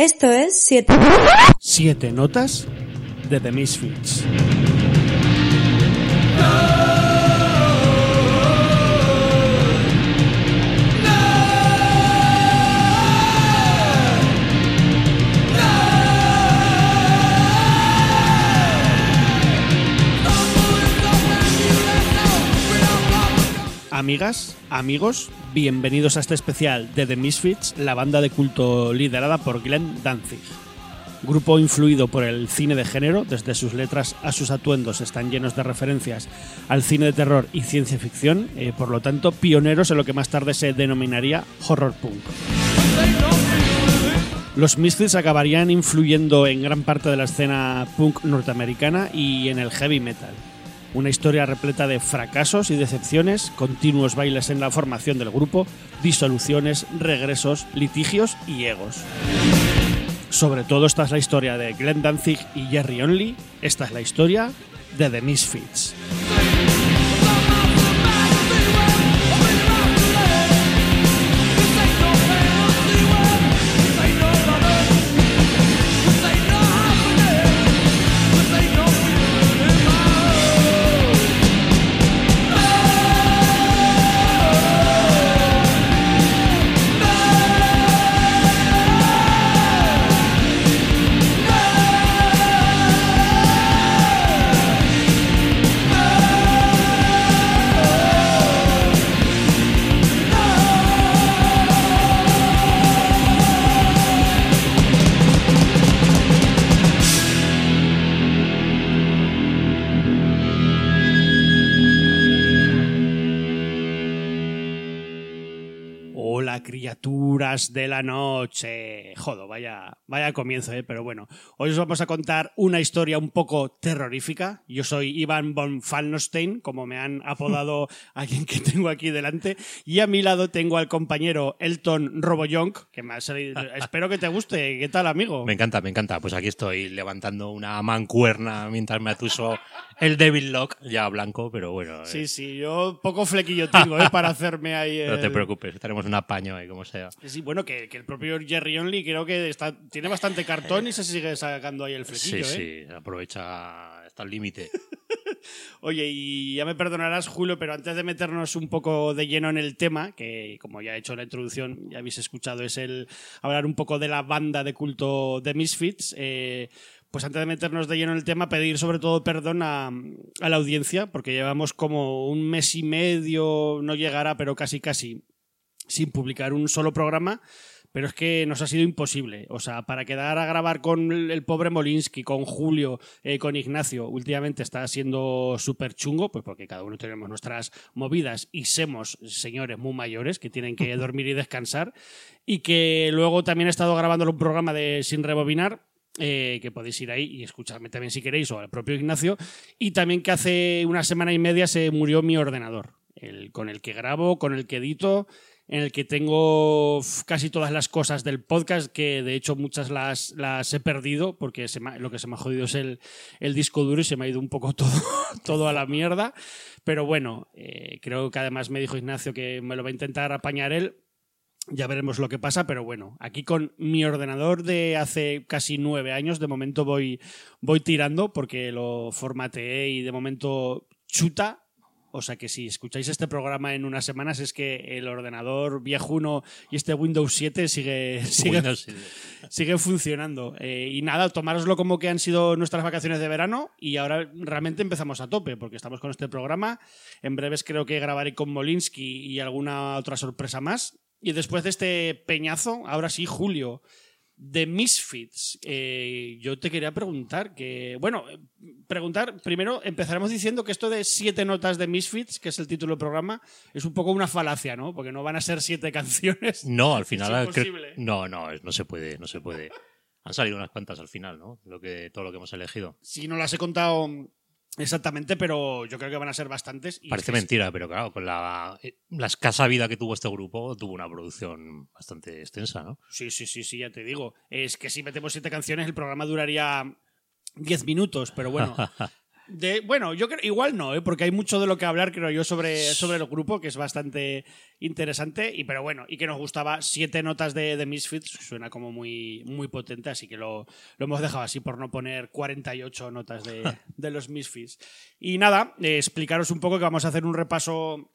Esto es 7. Siete notas de The Misfits. Amigas, amigos, bienvenidos a este especial de The Misfits, la banda de culto liderada por Glenn Danzig. Grupo influido por el cine de género, desde sus letras a sus atuendos están llenos de referencias al cine de terror y ciencia ficción, eh, por lo tanto pioneros en lo que más tarde se denominaría horror punk. Los Misfits acabarían influyendo en gran parte de la escena punk norteamericana y en el heavy metal. Una historia repleta de fracasos y decepciones, continuos bailes en la formación del grupo, disoluciones, regresos, litigios y egos. Sobre todo esta es la historia de Glenn Danzig y Jerry Only, esta es la historia de The Misfits. Criaturas de la noche. Jodo, vaya, vaya comienzo, ¿eh? pero bueno. Hoy os vamos a contar una historia un poco terrorífica. Yo soy Iván von Fallenstein, como me han apodado alguien que tengo aquí delante. Y a mi lado tengo al compañero Elton Roboyonk, que me ha salido. Espero que te guste. ¿Qué tal, amigo? Me encanta, me encanta. Pues aquí estoy levantando una mancuerna mientras me atuso el Devil Lock, ya blanco, pero bueno. eh, Sí, sí, yo poco flequillo tengo, ¿eh? Para hacerme ahí. No te preocupes, tenemos un apaño ahí, como sea. Sí, bueno, que, que el propio Jerry Only creo que está, tiene bastante cartón y se sigue sacando ahí el flequillo, Sí, ¿eh? sí, aprovecha hasta el límite. Oye, y ya me perdonarás, Julio, pero antes de meternos un poco de lleno en el tema, que como ya he hecho en la introducción, ya habéis escuchado, es el hablar un poco de la banda de culto de Misfits, eh, pues antes de meternos de lleno en el tema, pedir sobre todo perdón a, a la audiencia, porque llevamos como un mes y medio, no llegará, pero casi casi, sin publicar un solo programa. Pero es que nos ha sido imposible. O sea, para quedar a grabar con el pobre Molinsky, con Julio, eh, con Ignacio, últimamente está siendo súper chungo, pues porque cada uno tenemos nuestras movidas y somos señores muy mayores que tienen que dormir y descansar. Y que luego también he estado grabando un programa de Sin Rebobinar, eh, que podéis ir ahí y escucharme también si queréis, o al propio Ignacio. Y también que hace una semana y media se murió mi ordenador, el con el que grabo, con el que edito, en el que tengo casi todas las cosas del podcast, que de hecho muchas las, las he perdido, porque lo que se me ha jodido es el, el disco duro y se me ha ido un poco todo, todo a la mierda. Pero bueno, eh, creo que además me dijo Ignacio que me lo va a intentar apañar él. Ya veremos lo que pasa, pero bueno, aquí con mi ordenador de hace casi nueve años, de momento voy, voy tirando porque lo formateé y de momento chuta. O sea que si escucháis este programa en unas semanas es que el ordenador viejuno y este Windows 7 sigue, sigue, Windows, sí. sigue funcionando. Eh, y nada, tomároslo como que han sido nuestras vacaciones de verano y ahora realmente empezamos a tope porque estamos con este programa. En breves creo que grabaré con Molinsky y alguna otra sorpresa más. Y después de este peñazo, ahora sí, Julio, de Misfits, eh, yo te quería preguntar que, bueno, eh, preguntar, primero empezaremos diciendo que esto de siete notas de Misfits, que es el título del programa, es un poco una falacia, ¿no? Porque no van a ser siete canciones. No, al final. Es. No, no, no se puede, no se puede. Han salido unas cuantas al final, ¿no? Lo que, todo lo que hemos elegido. Sí, no las he contado exactamente, pero yo creo que van a ser bastantes. y Parece es que- mentira, pero claro, con la, eh, la escasa vida que tuvo este grupo, tuvo una producción bastante extensa, ¿no? Sí, sí, sí, sí, ya te digo. Es que si metemos siete canciones, el programa duraría diez minutos, pero bueno. Bueno, yo creo, igual no, ¿eh? porque hay mucho de lo que hablar, creo yo, sobre, sobre el grupo, que es bastante interesante, y pero bueno, y que nos gustaba siete notas de, de Misfits, suena como muy, muy potente, así que lo, lo hemos dejado así por no poner 48 notas de, de los Misfits. Y nada, eh, explicaros un poco que vamos a hacer un repaso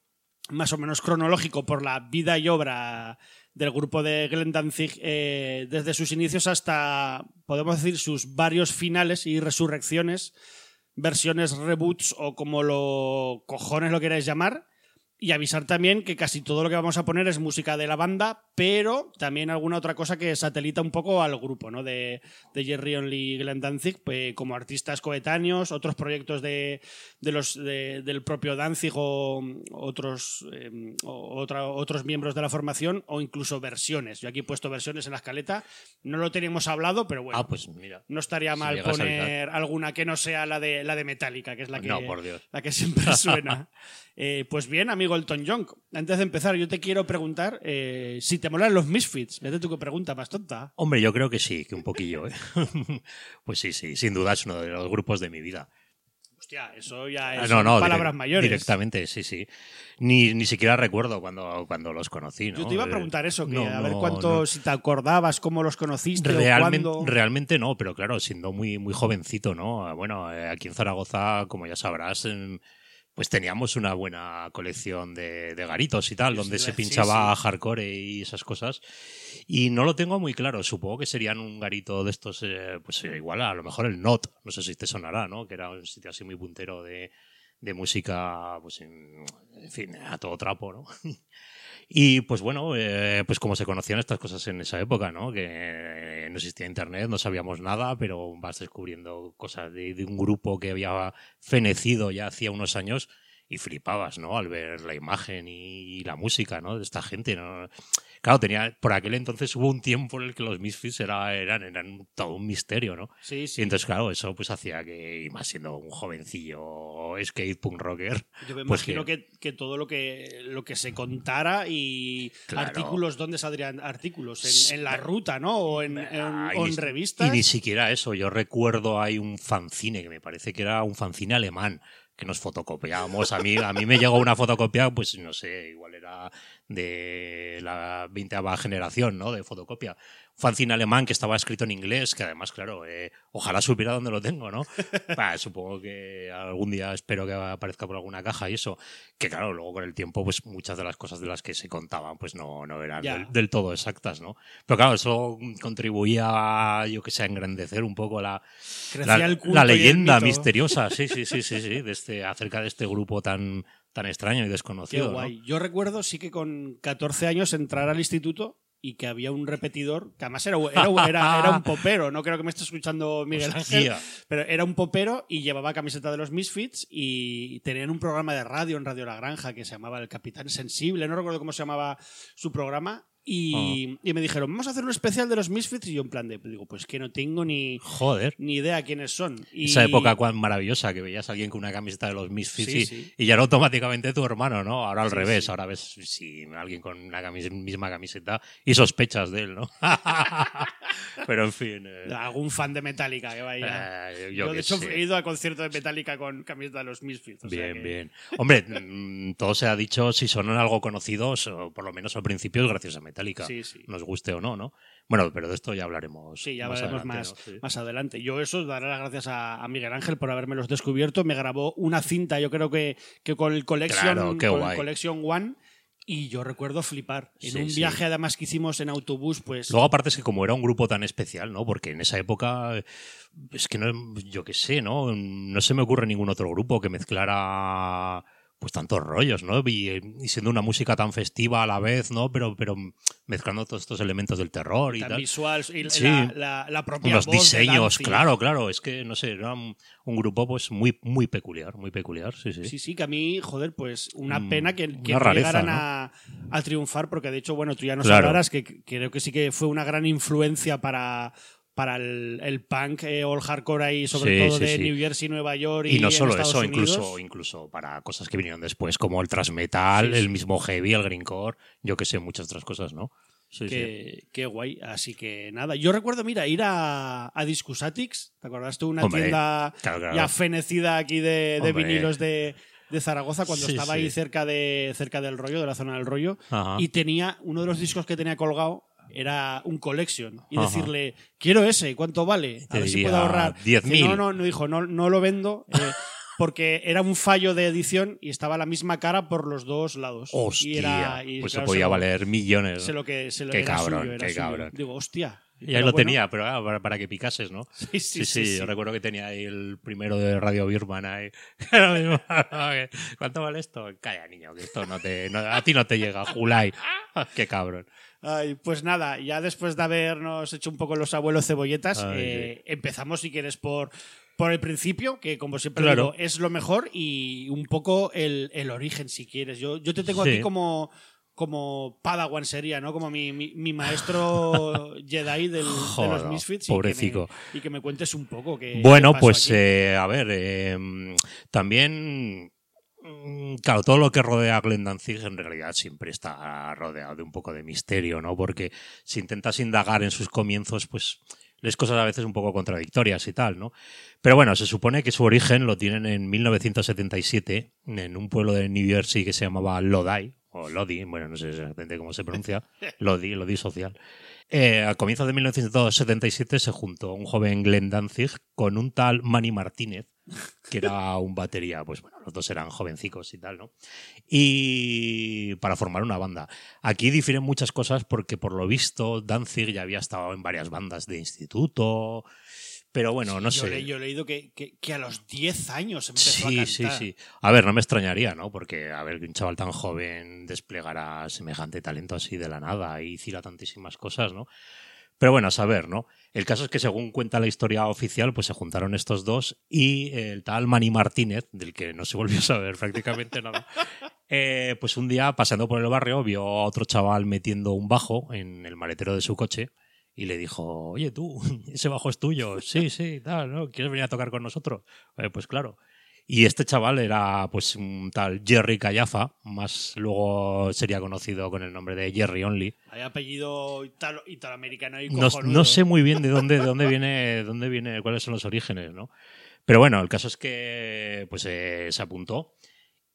más o menos cronológico por la vida y obra del grupo de Glenn Danzig eh, desde sus inicios hasta, podemos decir, sus varios finales y resurrecciones, versiones, reboots o como lo cojones lo queráis llamar. Y avisar también que casi todo lo que vamos a poner es música de la banda, pero también alguna otra cosa que satelita un poco al grupo, ¿no? De, de Jerry Only y Glenn Danzig, pues, como artistas coetáneos, otros proyectos de, de los, de- del propio Danzig o otros, eh, otra- otros miembros de la formación, o incluso versiones. Yo aquí he puesto versiones en la escaleta, no lo teníamos hablado, pero bueno. Ah, pues mira. No estaría mal poner alguna que no sea la de la de Metallica, que es la que, No, por Dios. la que siempre suena. Eh, pues bien, amigo Elton John, antes de empezar, yo te quiero preguntar eh, si te molan los Misfits. Vete tú qué pregunta más tonta. Hombre, yo creo que sí, que un poquillo, ¿eh? pues sí, sí, sin duda es uno de los grupos de mi vida. Hostia, eso ya Ah, es no, no, palabras direct- mayores. Directamente, sí, sí. Ni, ni siquiera recuerdo cuando, cuando los conocí, ¿no? Yo te iba a Eh, preguntar eso, que no, a ver cuánto, si te acordabas, cómo los conociste, Realmente, realmente no, pero claro, siendo muy, muy jovencito, ¿no? Bueno, eh, aquí en Zaragoza, como ya sabrás, em, pues teníamos una buena colección de, de garitos y tal, Sí, donde sí, se pinchaba sí. hardcore y esas cosas. Y no lo tengo muy claro, supongo que serían un garito de estos, eh, pues igual a lo mejor el Not, no sé si te sonará, ¿no? Que era un sitio así muy puntero de, de música, pues en, en fin, a todo trapo, ¿no? Y pues bueno, eh, pues como se conocían estas cosas en esa época, ¿no? Que no existía internet, no sabíamos nada, pero vas descubriendo cosas de, de un grupo que había fenecido ya hacía unos años y flipabas, ¿no? Al ver la imagen y, la música, ¿no? De esta gente, ¿no? Claro, tenía, por aquel entonces hubo un tiempo en el que los Misfits era, eran, eran todo un misterio, ¿no? Sí, Y sí. entonces, claro, eso pues hacía que, y más siendo un jovencillo skate punk rocker, Yo me pues imagino que- que, que todo lo que, lo que se contara y Claro. artículos, ¿dónde saldrían artículos? En, en la ruta, ¿no? O en, en- Ah, y ni- revistas. Y ni siquiera eso. Yo recuerdo hay un fanzine que me parece que era un fanzine alemán que nos fotocopiábamos. A mí, a mí me llegó una fotocopia, pues no sé, igual era de la veinteava generación, ¿no? De fotocopia. Un fanzine alemán que estaba escrito en inglés, que además, claro, eh, ojalá supiera dónde lo tengo, ¿no? Bah, supongo que algún día espero que aparezca por alguna caja y eso. Que claro, luego con el tiempo, pues muchas de las cosas de las que se contaban, pues no, no eran Ya. del, del todo exactas, ¿no? Pero claro, eso contribuía, a, yo que sé, a engrandecer un poco la, la, la leyenda misteriosa, sí, sí, sí, sí, sí, de este, acerca de este grupo tan, tan extraño y Qué desconocido. ¿no? guay. Yo recuerdo sí que con 14 años entrar al instituto y que había un repetidor, que además era, era, era- era un popero, no creo que me esté escuchando Miguel Ángel, Hostia. pero era un popero y llevaba camiseta de los Misfits y tenían un programa de radio en Radio La Granja que se llamaba El Capitán Sensible, no recuerdo cómo se llamaba su programa. Y, y me dijeron, vamos a hacer un especial de los Misfits. Y yo, en plan de, digo, pues que no tengo ni, Joder. ni idea quiénes son. Y, Esa época cuán maravillosa que veías a alguien con una camiseta de los Misfits Sí, y, sí. y ya era automáticamente tu hermano, ¿no? Ahora al Sí, revés, ahora ves si alguien con una camis- misma camiseta y sospechas de él, ¿no? Pero en fin. eh, algún fan de Metallica que vaya. eh, Yo, yo de hecho, sé. he ido a conciertos de Metallica con camiseta de los Misfits. o sea Bien, que- bien. Hombre, mm, todo se ha dicho, si son algo conocidos, o por lo menos al principio es gracias a Metallica. Sí, sí. Nos guste o no, ¿no? Bueno, pero de esto ya hablaremos. Sí, ya más adelante, más, ¿no? Sí. más adelante. Yo eso, daré las gracias a, a Miguel Ángel por haberme los descubierto. Me grabó una cinta, yo creo que, que con el Collection, Claro, qué con el. Collection One. Y yo recuerdo flipar. En Sí, un sí. viaje además que hicimos en autobús, pues... Luego, aparte, es que como era un grupo tan especial, ¿no? Porque en esa época, es que no, yo qué sé, ¿no? No se me ocurre ningún otro grupo que mezclara pues tantos rollos, ¿no? Y, y siendo una música tan festiva a la vez, ¿no? Pero, pero mezclando todos estos elementos del terror y tan tal. visual y Sí. la, la- la propia voz de diseños, claro, claro. Es que, no sé, era un, un grupo pues muy, muy peculiar, muy peculiar, sí, sí. Sí, sí, que a mí, joder, pues una Mm, pena que, rareza, llegaran ¿no? a, a triunfar, porque de hecho, bueno, tú ya nos Claro. hablarás que creo que sí que fue una gran influencia para, para el, el punk eh, o el hardcore ahí, sobre Sí, todo sí, de sí. New Jersey, Nueva York y, Y no solo eso, Unidos. incluso, incluso para cosas que vinieron después, como el thrash metal, Sí, sí. el mismo heavy, el greencore, yo que sé, muchas otras cosas, ¿no? Sí, qué, qué guay. Así que nada, yo recuerdo, mira, ir a, a Discusatics, ¿te acordaste tú? Una Hombre, tienda claro, claro. ya fenecida aquí de, de vinilos de, de Zaragoza cuando Sí, estaba sí. ahí cerca, de, cerca del rollo, de la zona del rollo. Ajá. Y tenía uno de los discos que tenía colgado era un collection y Ajá. decirle quiero ese ¿cuánto vale? a ver si puedo ahorrar 10.000. Dice, no no no dijo no no lo vendo eh, porque era un fallo de edición y estaba la misma cara por los dos lados Hostia, y era y, pues claro, se podía lo- valer millones. que se lo Qué era cabrón, suyo, era qué suyo. cabrón. digo hostia Y ahí lo bueno. tenía, pero ah, para, para que picases, ¿no? sí sí, Sí, sí, sí, yo recuerdo que tenía ahí el primero de Radio Birman ahí. Era lo mismo. ¿Cuánto vale esto? Calla, niño, que esto no te, no- a ti no te llega, Julai. Qué cabrón. Ay, pues nada, ya después de habernos hecho un poco los abuelos cebolletas, Ay, eh, empezamos, si quieres, por, por el principio, que como siempre Claro. digo, es lo mejor, y un poco el, el origen, si quieres. Yo, yo te tengo Sí. aquí como, como Padawan sería, ¿no? Como mi, mi, mi maestro Jedi del, de los Misfits. pobrecito. Y que, me, y que me cuentes un poco. qué- Bueno, pues eh, a ver, eh, también, claro, todo lo que rodea a Glenn Danzig en realidad siempre está rodeado de un poco de misterio, ¿no? Porque si intentas indagar en sus comienzos, pues les cosas a veces un poco contradictorias y tal, ¿no? Pero bueno, se supone que su origen lo tienen en 1977 en un pueblo de New Jersey que se llamaba Lodi, o Lodi, bueno, no sé exactamente cómo se pronuncia, Lodi, Lodi Social. Eh, a comienzos de 1977 se juntó un joven Glenn Danzig con un tal Manny Martínez, que era un batería, pues bueno, los dos eran jovencicos y tal, ¿no? Y para formar una banda. Aquí difieren muchas cosas porque por lo visto Danzig ya había estado en varias bandas de instituto, pero bueno, no yo, sé. le- yo he leído que, que- que a los 10 años empezó a Sí, cantar. sí, sí. A ver, no me extrañaría, ¿no? Porque, a ver, que un chaval tan joven desplegara semejante talento así de la nada y hiciera tantísimas cosas, ¿no? Pero bueno, a saber, ¿no? El caso es que según cuenta la historia oficial, pues se juntaron estos dos y el tal Manny Martínez, del que no se volvió a saber prácticamente nada, eh, pues un día pasando por el barrio vio a otro chaval metiendo un bajo en el maletero de su coche y le dijo, oye tú, ese bajo es tuyo, sí, sí, tal, ¿no? ¿Quieres venir a tocar con nosotros? Eh, pues claro. Y este chaval era pues un tal Jerry Callafa, más luego sería conocido con el nombre de Jerry Only. Hay apellido italo, italoamericano y No, no sé muy bien de dónde, de dónde viene, dónde viene, cuáles son los orígenes, ¿no? Pero bueno, el caso es que pues eh, se apuntó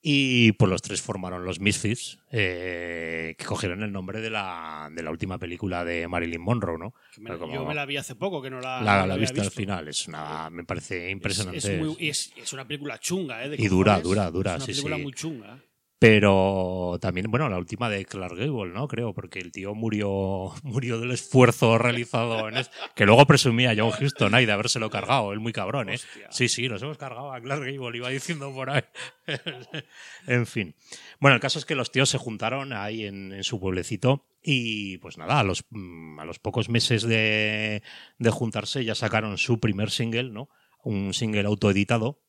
y pues los tres formaron los Misfits, eh, que cogieron el nombre de la, de la última película de Marilyn Monroe, ¿no? Que me- Como- Yo me la vi hace poco, que no la, la, no la vista al final es una, me parece Es- impresionante. Es, muy- es- es una película chunga, ¿eh? de Y dura, dura, dura, Es una sí, película sí. muy chunga. Pero también, bueno, la última de Clark Gable, ¿no? Creo, porque el tío murió, murió del esfuerzo realizado en es- que luego presumía John Houston ahí de habérselo cargado, él muy cabrón, ¿eh? Hostia. Sí, sí, nos hemos cargado a Clark Gable, iba diciendo por ahí. en fin. Bueno, el caso es que los tíos se juntaron ahí en, en su pueblecito y pues nada, a los, mm, a los pocos meses de, de juntarse ya sacaron su primer single, ¿no? Un single autoeditado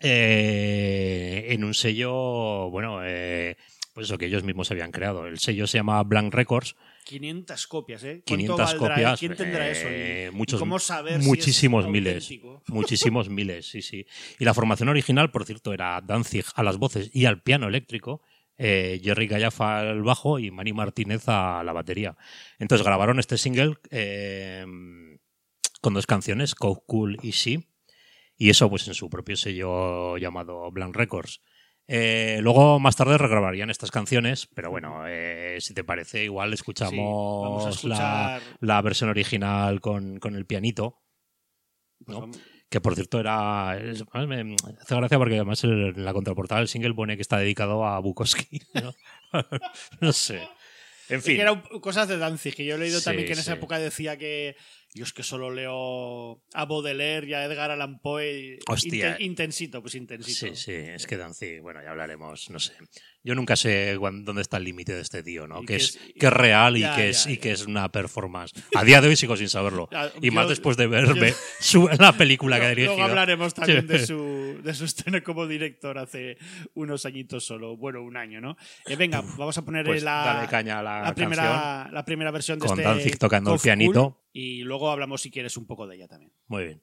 eh, en un sello, bueno, eh, pues eso que ellos mismos habían creado. El sello se llama Blank Records. 500 copias, ¿eh? 500 ¿Cuánto valdrá, eh? copias. ¿Quién tendrá eh, eso? Y- muchos, ¿Cómo saber si muchísimos es miles. auténtico? Muchísimos miles, sí, sí. Y la formación original, por cierto, era Danzig a las voces y al piano eléctrico. eh, Jerry Gallafa al bajo y Manny Martínez a la batería. Entonces grabaron este single eh, con dos canciones, Coke Cool y She, y eso pues en su propio sello llamado Blank Records. Eh, luego más tarde regrabarían estas canciones, pero bueno, eh, si te parece, igual escuchamos la, versión original con, con el pianito. pues Que por cierto era. es- además me hace gracia porque además en la contraportada del single pone que está dedicado a Bukowski. No, No sé. En Es fin. que eran cosas de Danzig, que yo he leído Sí, también que en esa época decía que yo es que solo leo a Baudelaire y a Edgar Allan Poe. Hostia. Inten- intensito, pues intensito. Sí, sí, es que Danzig, bueno, ya hablaremos, no sé. Yo nunca sé cuán- dónde está el límite de este tío, ¿no? Que que es, es- que es real y, que, ya, es, y que es una performance. A día de hoy sigo sin saberlo. Ah, Y más después de verme su, la película que ha Luego- dirigido. Luego hablaremos también de su, de su estreno como director hace unos añitos solo, bueno, un año, ¿no? Eh, venga, vamos a poner Pues la, dale caña a la, primera, la primera versión de Con este Danzig tocando el pianito. Cool, y luego hablamos, si quieres, un poco de ella también. Muy bien.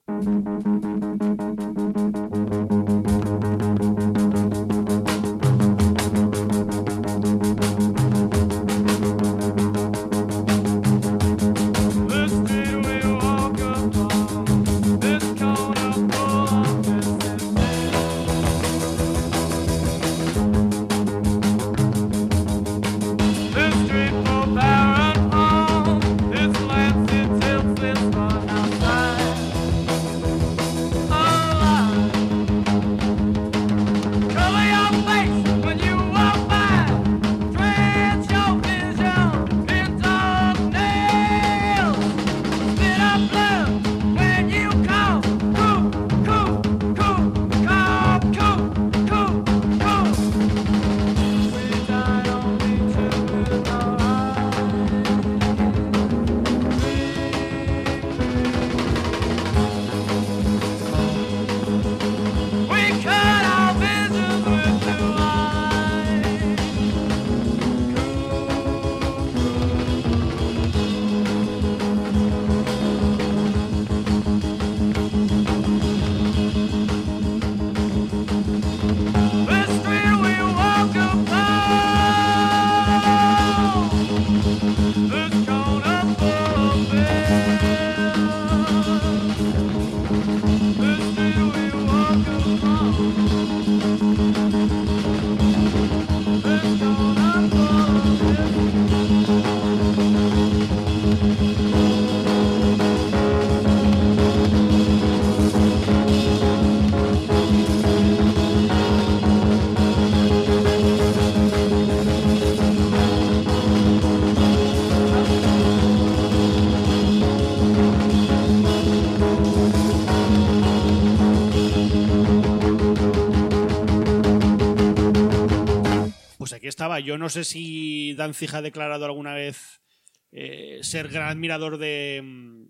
Yo no sé si Danzig ha declarado alguna vez eh, ser gran admirador de, mm,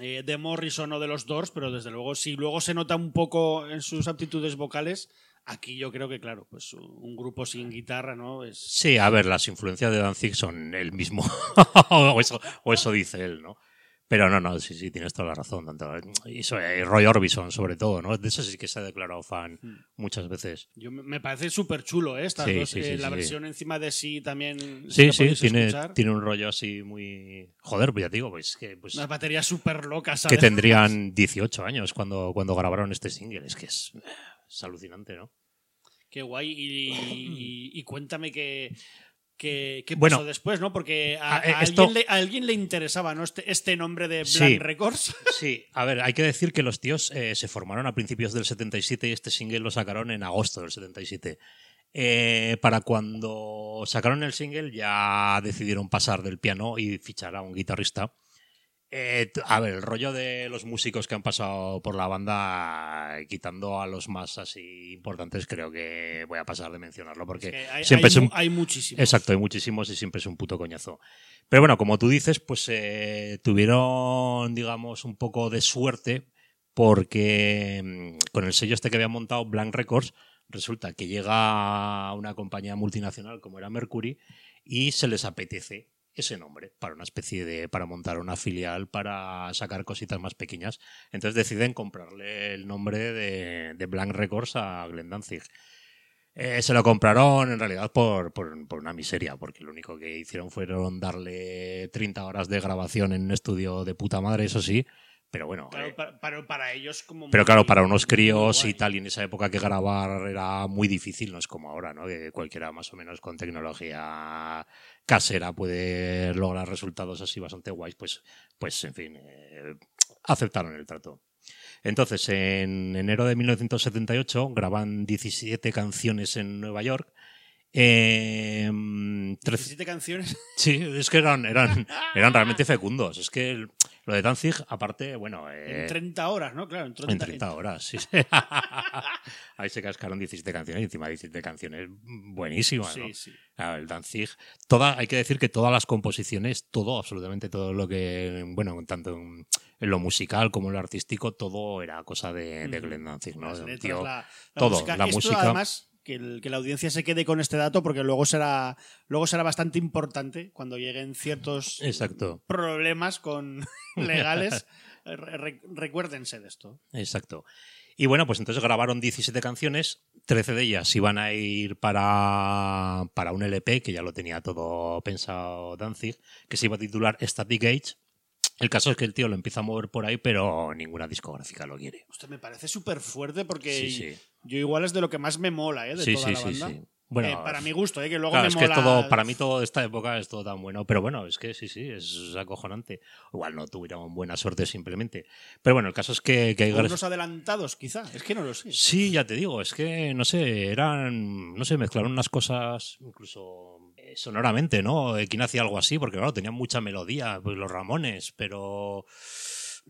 eh, de Morrison o de los Doors, pero desde luego, si luego se nota un poco en sus aptitudes vocales, aquí yo creo que, claro, pues un grupo sin guitarra, ¿no? Es... Sí, a ver, las influencias de Danzig son el mismo, o, eso, o eso dice él, ¿no? Pero no, no, sí, sí, tienes toda la razón. Tanto, y, Roy Orbison, sobre todo, ¿no? De eso sí que se ha declarado fan hmm. muchas veces. Yo, me parece súper chulo, ¿eh? Estas dos, eh, la versión encima de sí también. Sí, sí, tiene, tiene un rollo así muy. Joder, pues ya digo, pues que. Pues, Unas baterías súper locas, Que tendrían 18 años cuando, cuando grabaron este single. Es que es, es alucinante, ¿no? Qué guay. y cuéntame que ¿Qué, pasó después, no? Porque a, eh, alguien, le, interesaba ¿no? este, este nombre de Black Records. Sí, a ver, hay que decir que los tíos eh, se formaron a principios del 77 y este single lo sacaron en agosto del 77. Eh, para cuando sacaron el single ya decidieron pasar del piano y fichar a un guitarrista eh, a ver, el rollo de los músicos que han pasado por la banda, quitando a los más así importantes, creo que voy a pasar de mencionarlo porque siempre hay, muchísimos. Exacto, hay muchísimos y siempre es un puto coñazo. Pero bueno, como tú dices, pues eh, tuvieron, digamos, un poco de suerte porque mm, con el sello este que había montado, Blank Records, resulta que llega una compañía multinacional como era Mercury y se les apetece ese nombre para una especie de para montar una filial para sacar cositas más pequeñas. Entonces deciden comprarle el nombre de, de Blank Records a Glenn Danzig. Eh, se lo compraron en realidad por, por, por, una miseria, porque lo único que hicieron fueron darle 30 horas de grabación en un estudio de puta madre, eso sí, pero bueno. Eh, para, para, ellos como. Pero claro, para unos críos y tal, y en esa época que grabar era muy difícil, no es como ahora, ¿no? Que cualquiera más o menos con tecnología casera puede lograr resultados así bastante guays, pues, pues en fin, eh, aceptaron el trato. Entonces, en enero de 1978 graban 17 canciones en Nueva York eh, em, 17 canciones. Sí, es que eran, eran, eran realmente fecundos. Es que lo de Danzig, aparte, bueno. en 30 eh, horas, ¿no? Claro, en 30, horas, sí. Ahí se cascaron 17 canciones y encima 17 canciones buenísimas, ¿no? Sí, sí. el Danzig. Toda, hay que decir que todas las composiciones, todo, absolutamente todo lo que. Bueno, tanto en, lo musical como en lo artístico, todo era cosa de, de Glenn Danzig, ¿no? todo, la música. Además, que, la audiencia se quede con este dato porque luego será, luego será bastante importante cuando lleguen ciertos problemas con legales. recuérdense de esto. Exacto. Y bueno, pues entonces grabaron 17 canciones, 13 de ellas iban a ir para, para un LP, que ya lo tenía todo pensado Danzig, que se iba a titular Static Age, el caso es que el tío lo empieza a mover por ahí, pero ninguna discográfica lo quiere. Usted me parece súper fuerte porque yo igual es de lo lo me mola, ¿eh? De sí, toda la banda. Bueno, eh, para mi gusto, ¿eh? que luego me es que todo, para mí toda esta época es todo tan bueno. Pero bueno, es que sí, sí, es acojonante. Igual no tuvieron buena suerte simplemente. Pero bueno, el caso es que, que hay unos adelantados, quizá. Es que no lo sé. Sí, ya te digo, es que no sé, eran, no sé, mezclaron unas cosas incluso sonoramente, ¿no? ¿Quién hacía algo así? Porque claro, tenían mucha melodía, pues los Ramones, pero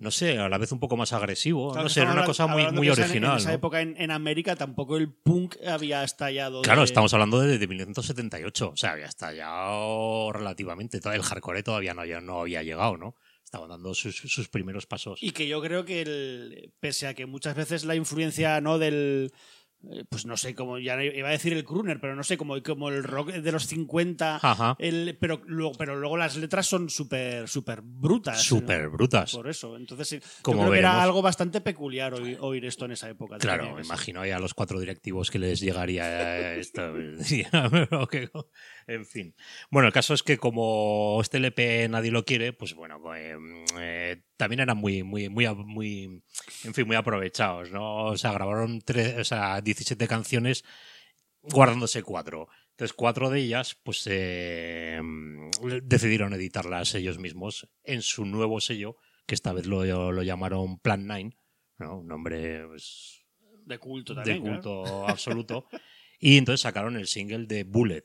no sé, a la vez un poco más agresivo. Claro, no sé, era una cosa muy, muy original. En esa ¿no? época en, en América tampoco el punk había estallado. Claro, de- estamos hablando de, de 1978, o sea, había estallado relativamente. Todo- El hardcore todavía no, había- no había llegado, ¿no? Estaban dando sus, sus primeros pasos. Y que yo creo que, el, pese a que muchas veces la influencia no del. Eh, Pues no sé, como ya iba a decir el crooner, pero no sé, como, como el rock de los 50. Ajá. el- pero, luego, pero luego las letras son súper súper brutas. Súper ¿no? brutas. Por eso. Entonces, yo Como creo que era algo bastante peculiar oír, oír esto en esa época. Claro, me imagino ya a los cuatro directivos que les llegaría esto. En fin. Bueno, el caso es que como este LP nadie lo quiere, pues bueno, eh, eh, también eran muy, muy, muy, muy, en fin, muy aprovechados, ¿no? O sea, grabaron tres, o sea, 17 canciones guardándose cuatro. Entonces, cuatro de ellas, pues eh, decidieron editarlas ellos mismos en su nuevo sello, que esta vez lo, lo llamaron Plan 9, ¿no? Un nombre pues, De culto de también. claro. culto absoluto. Y entonces sacaron el single de Bullet.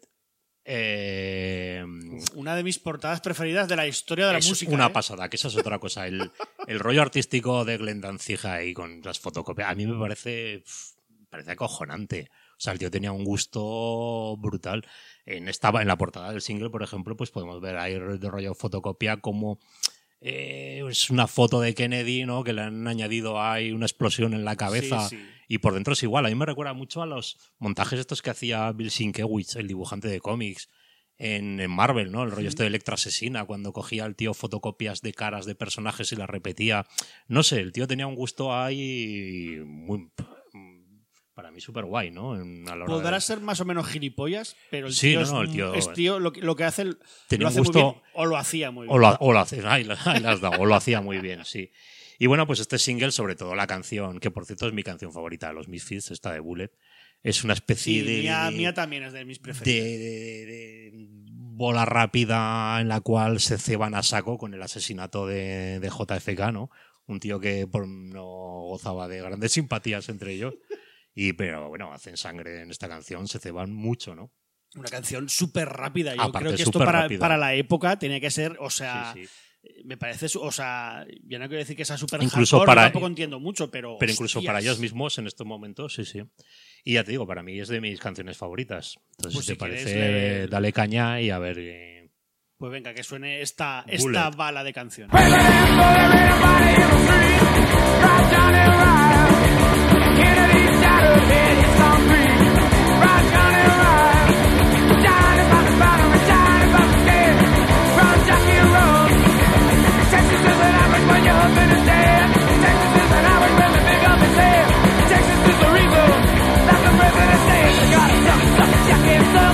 Eh, Una de mis portadas preferidas de la historia de la es música. una ¿eh? pasada, que esa es otra cosa. El, el rollo artístico de Glenn Danzig ahí con las fotocopias, a mí me parece, parece acojonante. O sea, el tío tenía un gusto brutal. En, esta, en la portada del single, por ejemplo, pues podemos ver ahí de rollo fotocopia como eh, es una foto de Kennedy, ¿no? Que le han añadido ahí una explosión en la cabeza. Sí, sí. Y por dentro es igual. A mí me recuerda mucho a los montajes estos que hacía Bill Sienkiewicz, el dibujante de cómics, en, en Marvel, ¿no? El rollo este de Electra Asesina, cuando cogía al tío fotocopias de caras de personajes y las repetía. No sé, el tío tenía un gusto ahí muy... Para mí súper guay, ¿no? En- a la hora Podrá de- ser más o menos gilipollas, pero el Sí, tío, no, es, no, el tío- es tío, lo, que- lo que hace, Tenía lo hace muy gusto- bien, o lo hacía muy bien. O lo, o lo hace, ahí, ahí la has dado, o lo hacía muy bien, sí. Y bueno, pues este single, sobre todo la canción, que por cierto es mi canción favorita de los Misfits, esta de Bullet, es una especie Sí, de... mía, de- mía también es de mis de, preferidas. de- de bola rápida en la cual se ceban a saco con el asesinato de, de JFK, ¿no? Un tío que por- no gozaba de grandes simpatías entre ellos. Y, pero bueno, hacen sangre en esta canción, se ceban mucho, ¿no? Una canción súper rápida. Yo Aparte, creo que esto para, para la época tenía que ser, o sea, Sí, sí. me parece, o sea, ya no quiero decir que sea súper Incluso hardcore, para- yo tampoco entiendo mucho, pero Pero incluso hostias. para ellos mismos en estos momentos, sí, sí. Y ya te digo, para mí es de mis canciones favoritas. Entonces, Pues si si te quieres, parece, le- dale caña y a ver. eh, Pues venga, que suene esta, Bullet. esta bala de canción. ya que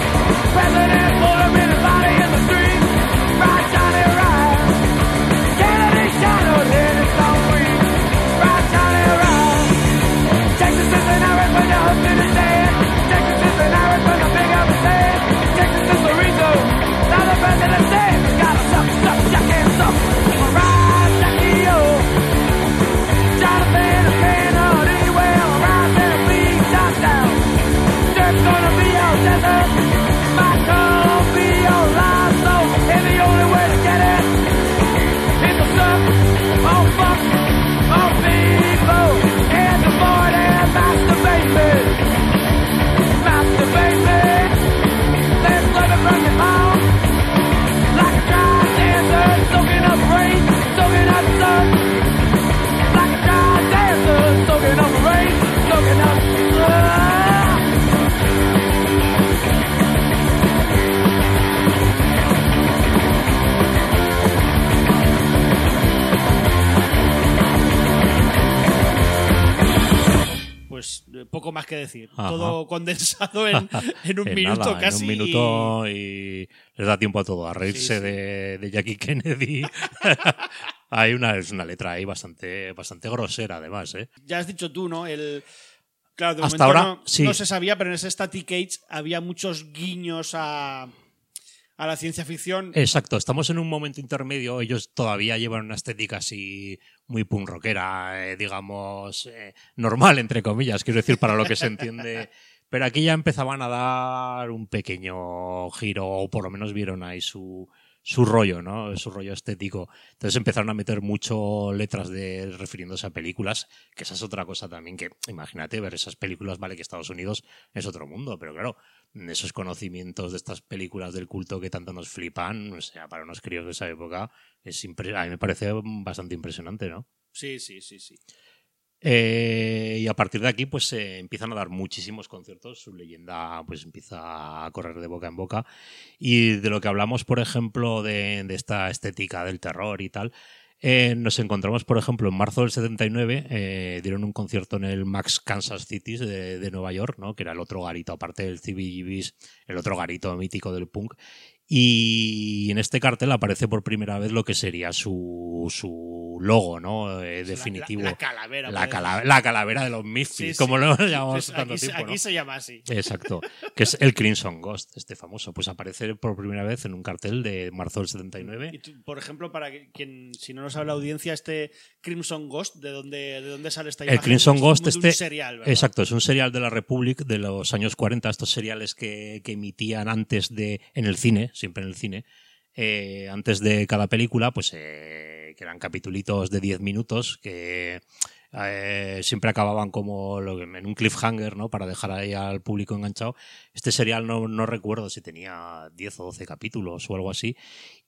poco más que decir. Ajá. Todo condensado en, en un en minuto nada, casi. En un minuto y les da tiempo a todo, a reírse Sí, sí. De, de Jackie Kennedy. Hay una, es una letra ahí bastante, bastante grosera, además, ¿eh? Ya has dicho tú, ¿no? El. Claro, de Hasta momento ahora, no, sí. no se sabía, pero en ese Static Age había muchos guiños a, a la ciencia ficción. Exacto, estamos en un momento intermedio. Ellos todavía llevan una estética así muy punk rockera, eh, digamos, eh, normal, entre comillas, quiero decir, para lo que se entiende. Pero aquí ya empezaban a dar un pequeño giro, o por lo menos vieron ahí su, su rollo, ¿no? Su rollo estético. Entonces empezaron a meter mucho letras de refiriéndose a películas, que esa es otra cosa también que, imagínate, ver esas películas, vale que Estados Unidos es otro mundo, pero claro, esos conocimientos de estas películas del culto que tanto nos flipan, o sea, para unos críos de esa época, es impre- a mí me parece bastante impresionante, ¿no? Sí, sí, sí, sí. Eh, y a partir de aquí, pues se empiezan a dar muchísimos conciertos. Su leyenda, pues empieza a correr de boca en boca. Y de lo que hablamos, por ejemplo, de, de esta estética del terror y tal, eh, nos encontramos, por ejemplo, en marzo del 79, eh, dieron un concierto en el Max Kansas City de, de Nueva York, ¿no? que era el otro garito, aparte del CBGBs, el otro garito mítico del punk. Y en este cartel aparece por primera vez lo que sería su, su logo, ¿no? Eh, definitivo. La, la calavera. La, parece. cala- la calavera de los Misfits, Sí, como sí. lo llamamos Pues tanto aquí, tiempo, aquí ¿no? se llama así. Exacto, que es el Crimson Ghost, este famoso. Pues aparece por primera vez en un cartel de marzo del Y 79. tú, por ejemplo, para quien, si no nos habla la audiencia, este Crimson Ghost, ¿de dónde, de dónde sale esta El imagen? Crimson Es Ghost, de un este. serial, ¿verdad? exacto, es un serial de la Republic de los años 40, estos seriales que, que emitían antes de. en el cine, siempre en el cine. eh, antes de cada película, pues eh, que eran capitulitos de 10 minutos que eh, siempre acababan como lo que- en un cliffhanger, ¿no? Para dejar ahí al público enganchado. Este serial no, no recuerdo si tenía 10 o 12 capítulos o algo así.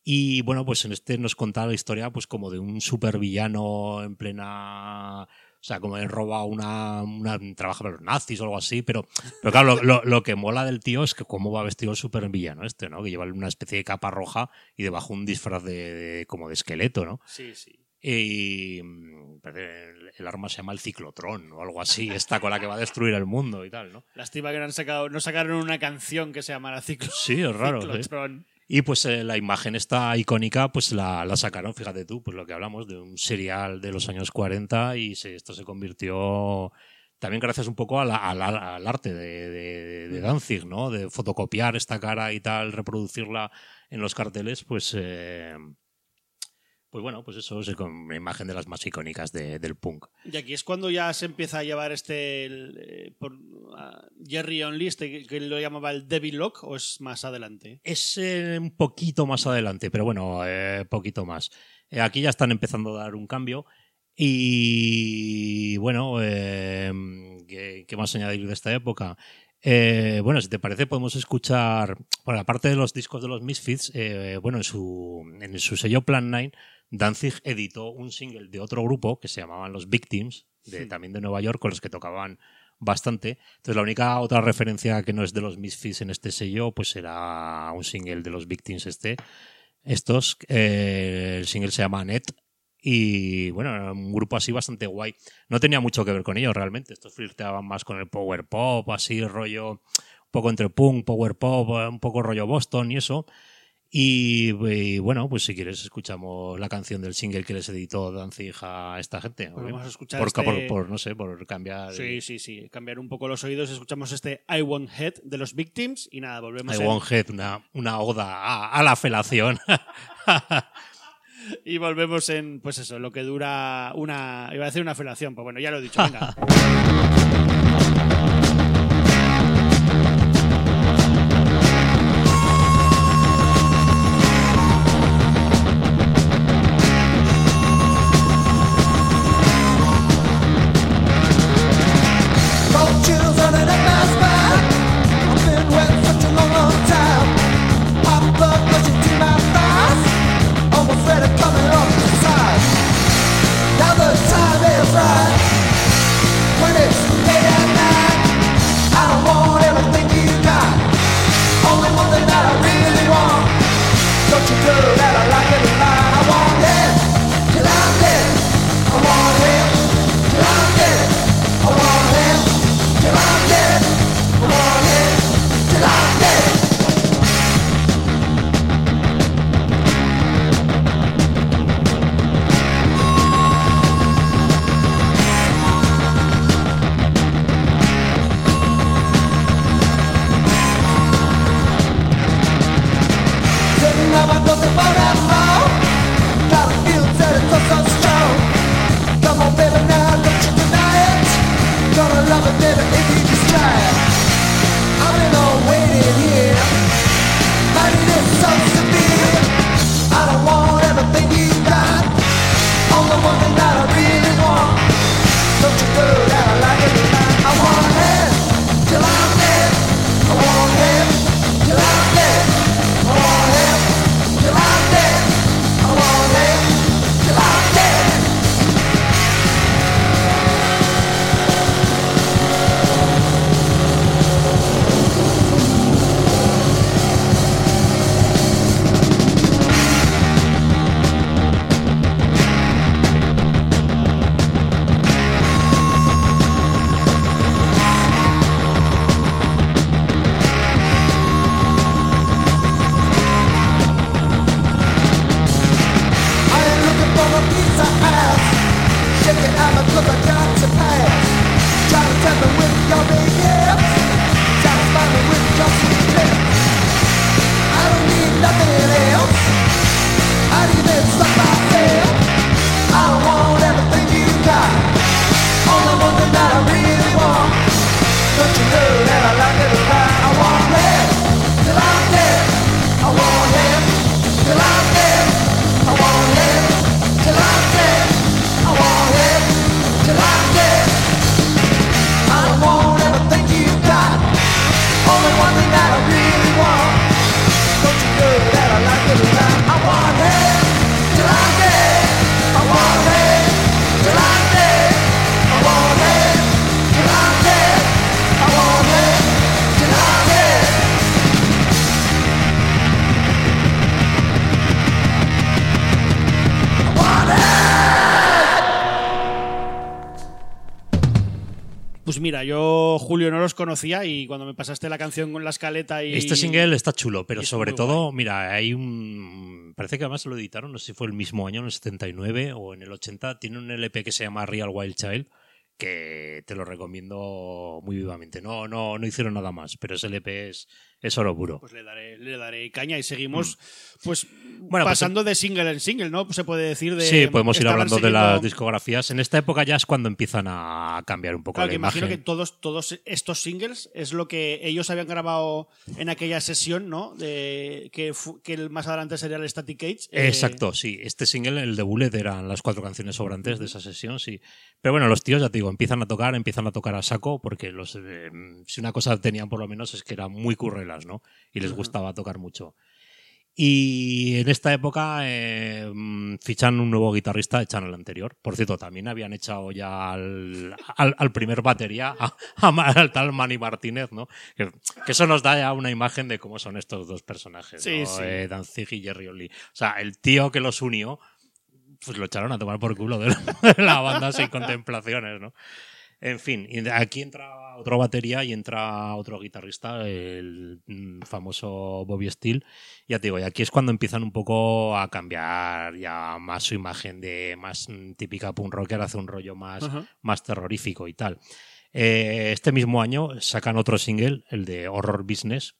Y bueno, pues en este nos contaba la historia pues como de un supervillano en plena... O sea, como él roba una, una trabaja para los nazis o algo así, pero, pero claro, lo, lo- lo que mola del tío es que cómo va vestido el supervillano este, ¿no? Que lleva una especie de capa roja y debajo un disfraz de, de- como de esqueleto, ¿no? Sí, sí. Y el, arma se llama el ciclotrón o algo así, esta con la que va a destruir el mundo y tal, ¿no? Lástima que no, han sacado, no sacaron una canción que se llamara Ciclo, Sí, es raro. ¿eh? Ciclotron. Y pues eh, la imagen esta icónica, pues la, la sacaron, fíjate tú, pues lo que hablamos, de un serial de los años 40 y se- esto se convirtió también gracias un poco a la- a la- al arte de, de- de Danzig, ¿no? De fotocopiar esta cara y tal, reproducirla en los carteles, pues... eh, pues bueno, pues eso es con una imagen de las más icónicas de- del punk. Y aquí es cuando ya se empieza a llevar este el, eh, por, a Jerry Only, este que, lo llamaba el Devil Lock, o es más adelante. Es eh, un poquito más adelante, pero bueno, eh, poquito más. Eh, aquí ya están empezando a dar un cambio. Y bueno, ¿qué, qué más añadir de esta época? Eh, bueno, si te parece, podemos escuchar, bueno, aparte de los discos de los Misfits, bueno, en su, en su sello Plan 9, Danzig editó un single de otro grupo que se llamaban Los Victims, de, Sí. también de Nueva York, con los que tocaban bastante. Entonces, la única otra referencia que no es de los Misfits en este sello, pues era un single de los Victims este. Estos, eh, el single se llama Net. Y bueno, era un grupo así bastante guay. No tenía mucho que ver con ellos realmente. Estos flirteaban más con el power pop, así rollo un poco entre punk, power pop, un poco rollo Boston y eso. Y, y, bueno, pues si quieres escuchamos la canción del single que les editó Danzig a esta gente. Pues vamos a escuchar por, este- por- por, no sé, por cambiar. Sí, sí, sí. Cambiar un poco los oídos. Escuchamos este I Want Head de los Victims y nada, volvemos. I en- Want Head, una, una oda a, a la felación. y volvemos en, pues eso, lo que dura una. Iba a decir una felación, pues bueno, ya lo he dicho, venga. Los conocía y cuando me pasaste la canción con la escaleta y... Este single está chulo, pero sobre todo, mira, hay un. Parece que además lo editaron, no sé si fue el mismo año, en el 79 o en el 80. Tiene un LP que se llama Real Wild Child, que te lo recomiendo muy vivamente. No, no, no hicieron nada más, pero ese LP es, es oro puro. Pues le daré, le daré caña y seguimos pues Mm. Bueno, pues pasando de single en single, ¿no? Pues se puede decir de... Sí, podemos ir hablando de las discografías. En esta época ya es cuando empiezan a cambiar un poco Claro, la que imagino que imagen. todos, todos estos singles es lo que ellos habían grabado en aquella sesión, ¿no? De, que, que más adelante sería el Static Age. eh, Exacto, sí. Este single, el de Bullet, eran las cuatro canciones sobrantes de esa sesión, sí. Pero bueno, los tíos, ya te digo, empiezan a tocar, empiezan a tocar a saco, porque los eh, si una cosa tenían por lo menos es que eran muy ¿no? Y les gustaba tocar mucho. Y en esta época eh, fichan un nuevo guitarrista, echan al anterior. Por cierto, también habían echado ya al, al- al primer batería, a- a al tal Manny Martínez, ¿no? Que, que eso nos da ya una imagen de cómo son estos dos personajes, Sí, ¿no? sí. Eh, Danzig y Jerry Lee. O sea, el tío que los unió, pues lo echaron a tomar por culo de la, de la banda sin contemplaciones, ¿no? En fin, aquí entra otro batería y entra otro guitarrista, el mm, famoso Bobby Steele. Ya te digo, y aquí es cuando empiezan un poco a cambiar ya más su imagen de más mm, típica punk rocker, hace un rollo más, más terrorífico y tal. Eh, este mismo año sacan otro single, el de Horror Business,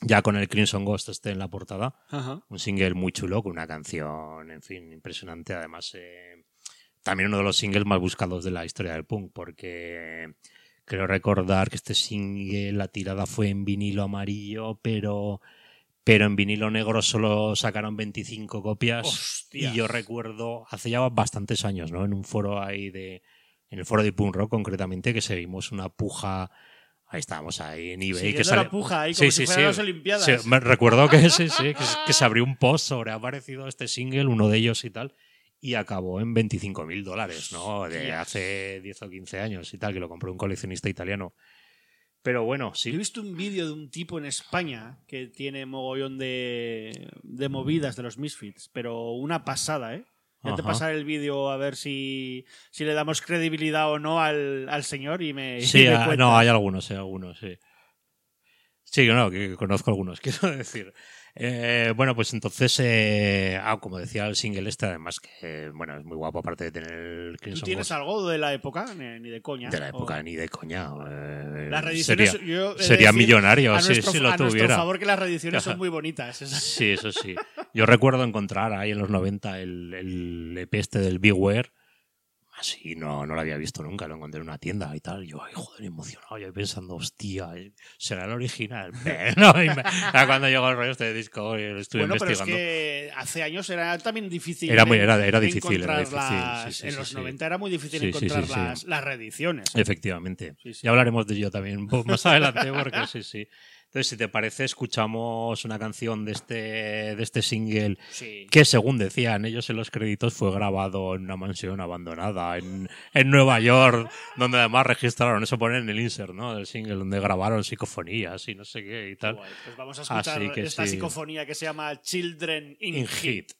ya con el Crimson Ghost este en la portada Ajá. un single muy chulo con una canción, en fin, impresionante. Además, eh, también uno de los singles más buscados de la historia del punk, porque creo recordar que este single, la tirada fue en vinilo amarillo, pero, pero en vinilo negro solo sacaron 25 copias. Hostia. Y yo recuerdo, hace ya bastantes años, ¿no? En un foro ahí de. En el foro de punk rock, concretamente, que seguimos una puja. Ahí estábamos ahí en eBay. Siguiendo que sale- la puja ahí, como si fueran las Olimpiadas. Sí, me recuerdo que sí, sí, que, que se abrió un post sobre ha aparecido este single, uno de ellos y tal, y acabó en 25 mil dólares, ¿no? De hace 10 o 15 años y tal, que lo compró un coleccionista italiano. Pero bueno, Yo he sí. visto un vídeo de un tipo en España que tiene mogollón de, de movidas de los Misfits, pero una pasada, ¿eh? Ya te Ajá. pasaré el vídeo a ver si, si le damos credibilidad o no al, al señor y me, y Sí, me ah, no, hay algunos, hay algunos, sí. Sí, no, que conozco algunos, quiero decir. Eh, bueno, pues entonces, eh, ah, como decía el single este, además que, bueno, es muy guapo, aparte de tener el ¿Tú tienes Ghost. algo de la época? Ni, ni de coña. De la ¿O- época, ni de coña. eh, Las reediciones, sería- yo he de sería decir millonario si, si lo a tuviera. favor que las reediciones son muy bonitas. esas. Sí, eso sí. Yo recuerdo encontrar ahí en los 90 el, el EP este del Beware. Así no, no lo había visto nunca, lo encontré en una tienda y tal. Yo, ay, joder, emocionado. Yo pensando, hostia, será el original. no, cuando llegó el rollo este disco y lo estuve Bueno, pero es investigando. que hace años era también difícil. Era muy- era- era difícil, era difícil, las- sí, sí, en los sí. 90 era muy difícil encontrar. Las, las reediciones. Efectivamente. Sí, sí. Ya hablaremos de ello también más adelante, porque sí, sí. Entonces, si te parece, escuchamos una canción de este, de este single Sí. que según decían ellos en los créditos fue grabado en una mansión abandonada en, en Nueva York, donde además registraron, eso pone en el insert, ¿no? Del single, donde grabaron psicofonías y no sé qué y tal. Guay, Pues vamos a escuchar Así que esta sí. psicofonía que se llama Children in, In Heat. hit.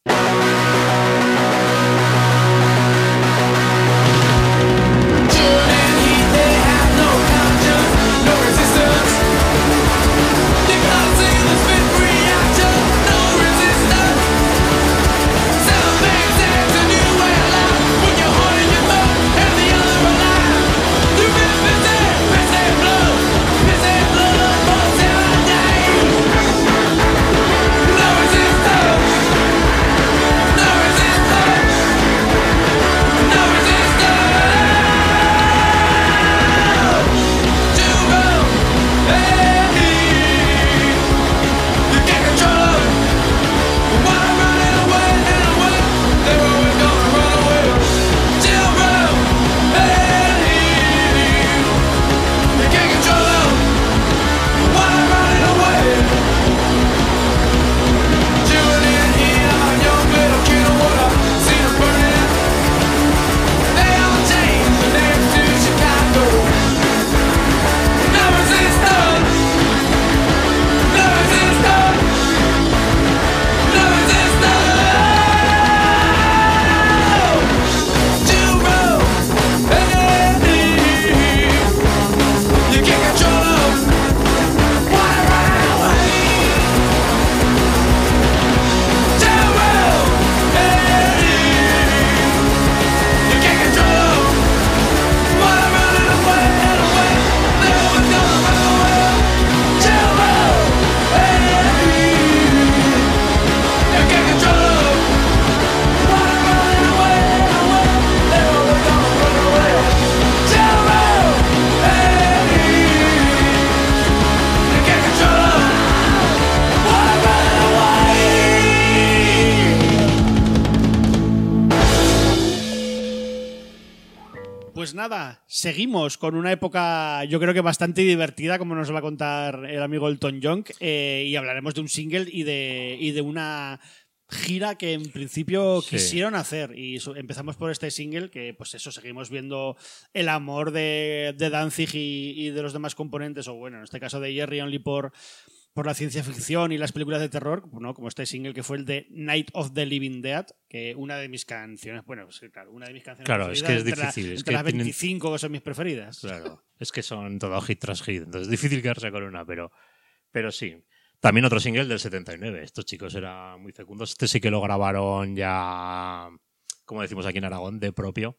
Seguimos con una época yo creo que bastante divertida, como nos va a contar el amigo Elton John, eh, y hablaremos de un single y de, y de una gira que en principio Sí. quisieron hacer. Y empezamos por este single, que pues eso, seguimos viendo el amor de, de Danzig y, y de los demás componentes, o bueno, en este caso de Jerry Only por, por la ciencia ficción y las películas de terror, ¿no? como este single que fue el de Night of the Living Dead, que una de mis canciones, bueno, pues, claro, una de mis canciones Claro, es que es entre la- difícil, es entre que las tienen- 25 que son mis preferidas. Claro, es que son todo hit tras hit, entonces es difícil quedarse con una, pero, pero sí. También otro single del 79. Estos chicos eran muy fecundos. Este sí que lo grabaron ya, como decimos aquí en Aragón, de propio.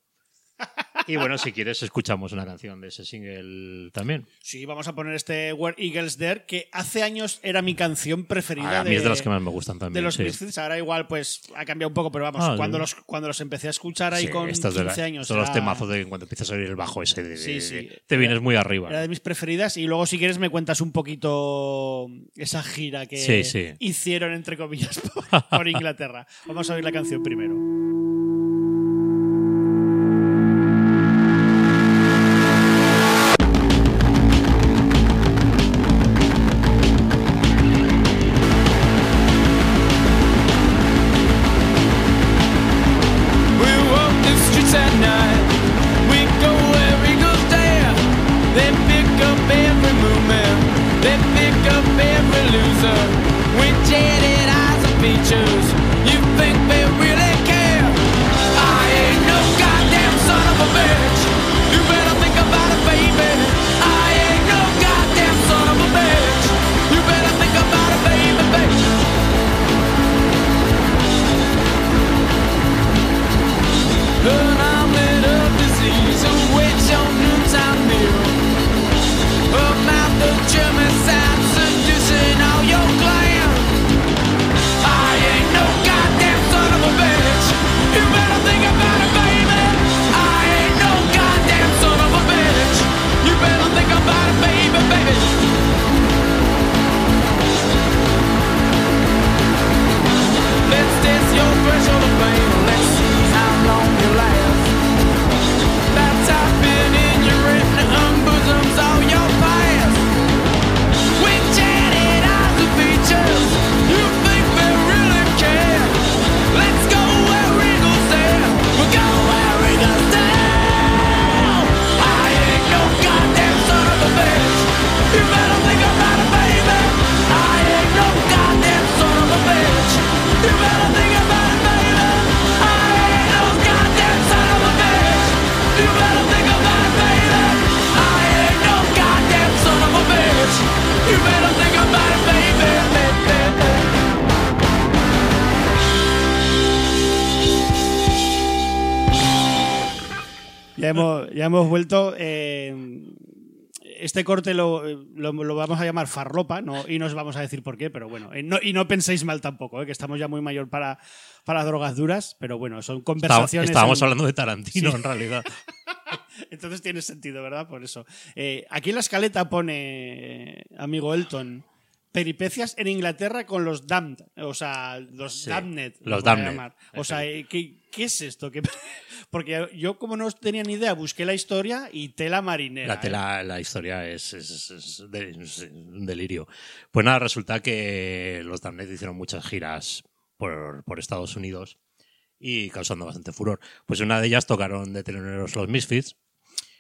Y bueno, si quieres, escuchamos una canción de ese single también. Sí, vamos a poner este Where Eagles There, que hace años era mi canción preferida. A mí es de las que más me gustan también. de los sí. Misfits. Ahora igual pues ha cambiado un poco, pero vamos, Ah, cuando, sí. los, cuando los empecé a escuchar ahí Sí, con estos 15 de la- años. Todos los temazos de cuando empiezas a oír el bajo ese. de- de- de- te vienes muy arriba. Era de mis preferidas. Y luego, si quieres, me cuentas un poquito esa gira que hicieron, entre comillas, por, por Inglaterra. Vamos a oír la canción primero. Ya hemos, ya hemos vuelto. eh, este corte lo, lo- lo vamos a llamar farlopa no, y nos vamos a decir por qué, pero bueno. eh, no- y no penséis mal tampoco, eh, que estamos ya muy mayor para, para drogas duras, pero bueno, son conversaciones. estábamos en- hablando de Tarantino, Sí. en realidad. Entonces tiene sentido, ¿verdad? Por eso. Aquí en la escaleta pone, amigo Elton, peripecias en Inglaterra con los Damned, o sea, los Sí, Damned. lo los Damned. O sea, eh, ¿qué, qué es esto? ¿Qué- Porque yo, como no tenía ni idea, busqué la historia y tela marinera. La, ¿eh? tela- la historia es, es- es de- es un delirio. Pues nada, resulta que los Damned hicieron muchas giras por, por Estados Unidos y causando bastante furor. Pues una de ellas tocaron de teloneros los Misfits.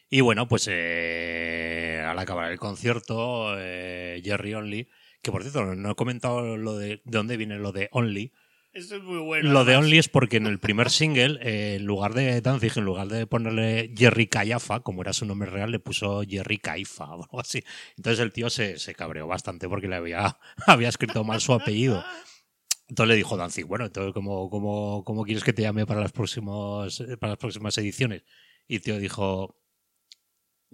Y bueno, pues eh, al acabar el concierto, eh, Jerry Only, que por cierto no he comentado lo de, de dónde viene lo de Only. Eso es muy bueno. Lo de. Only es porque en el primer single, eh, en lugar de Danzig, en lugar de ponerle Jerry Caifa, como era su nombre real, le puso Jerry Caifa o algo así. Entonces el tío se, se cabreó bastante porque le había, había escrito mal su apellido. Entonces le dijo Danzig, bueno, entonces ¿cómo, cómo, cómo quieres que te llame para, las próximos, para las próximas ediciones? Y el tío dijo,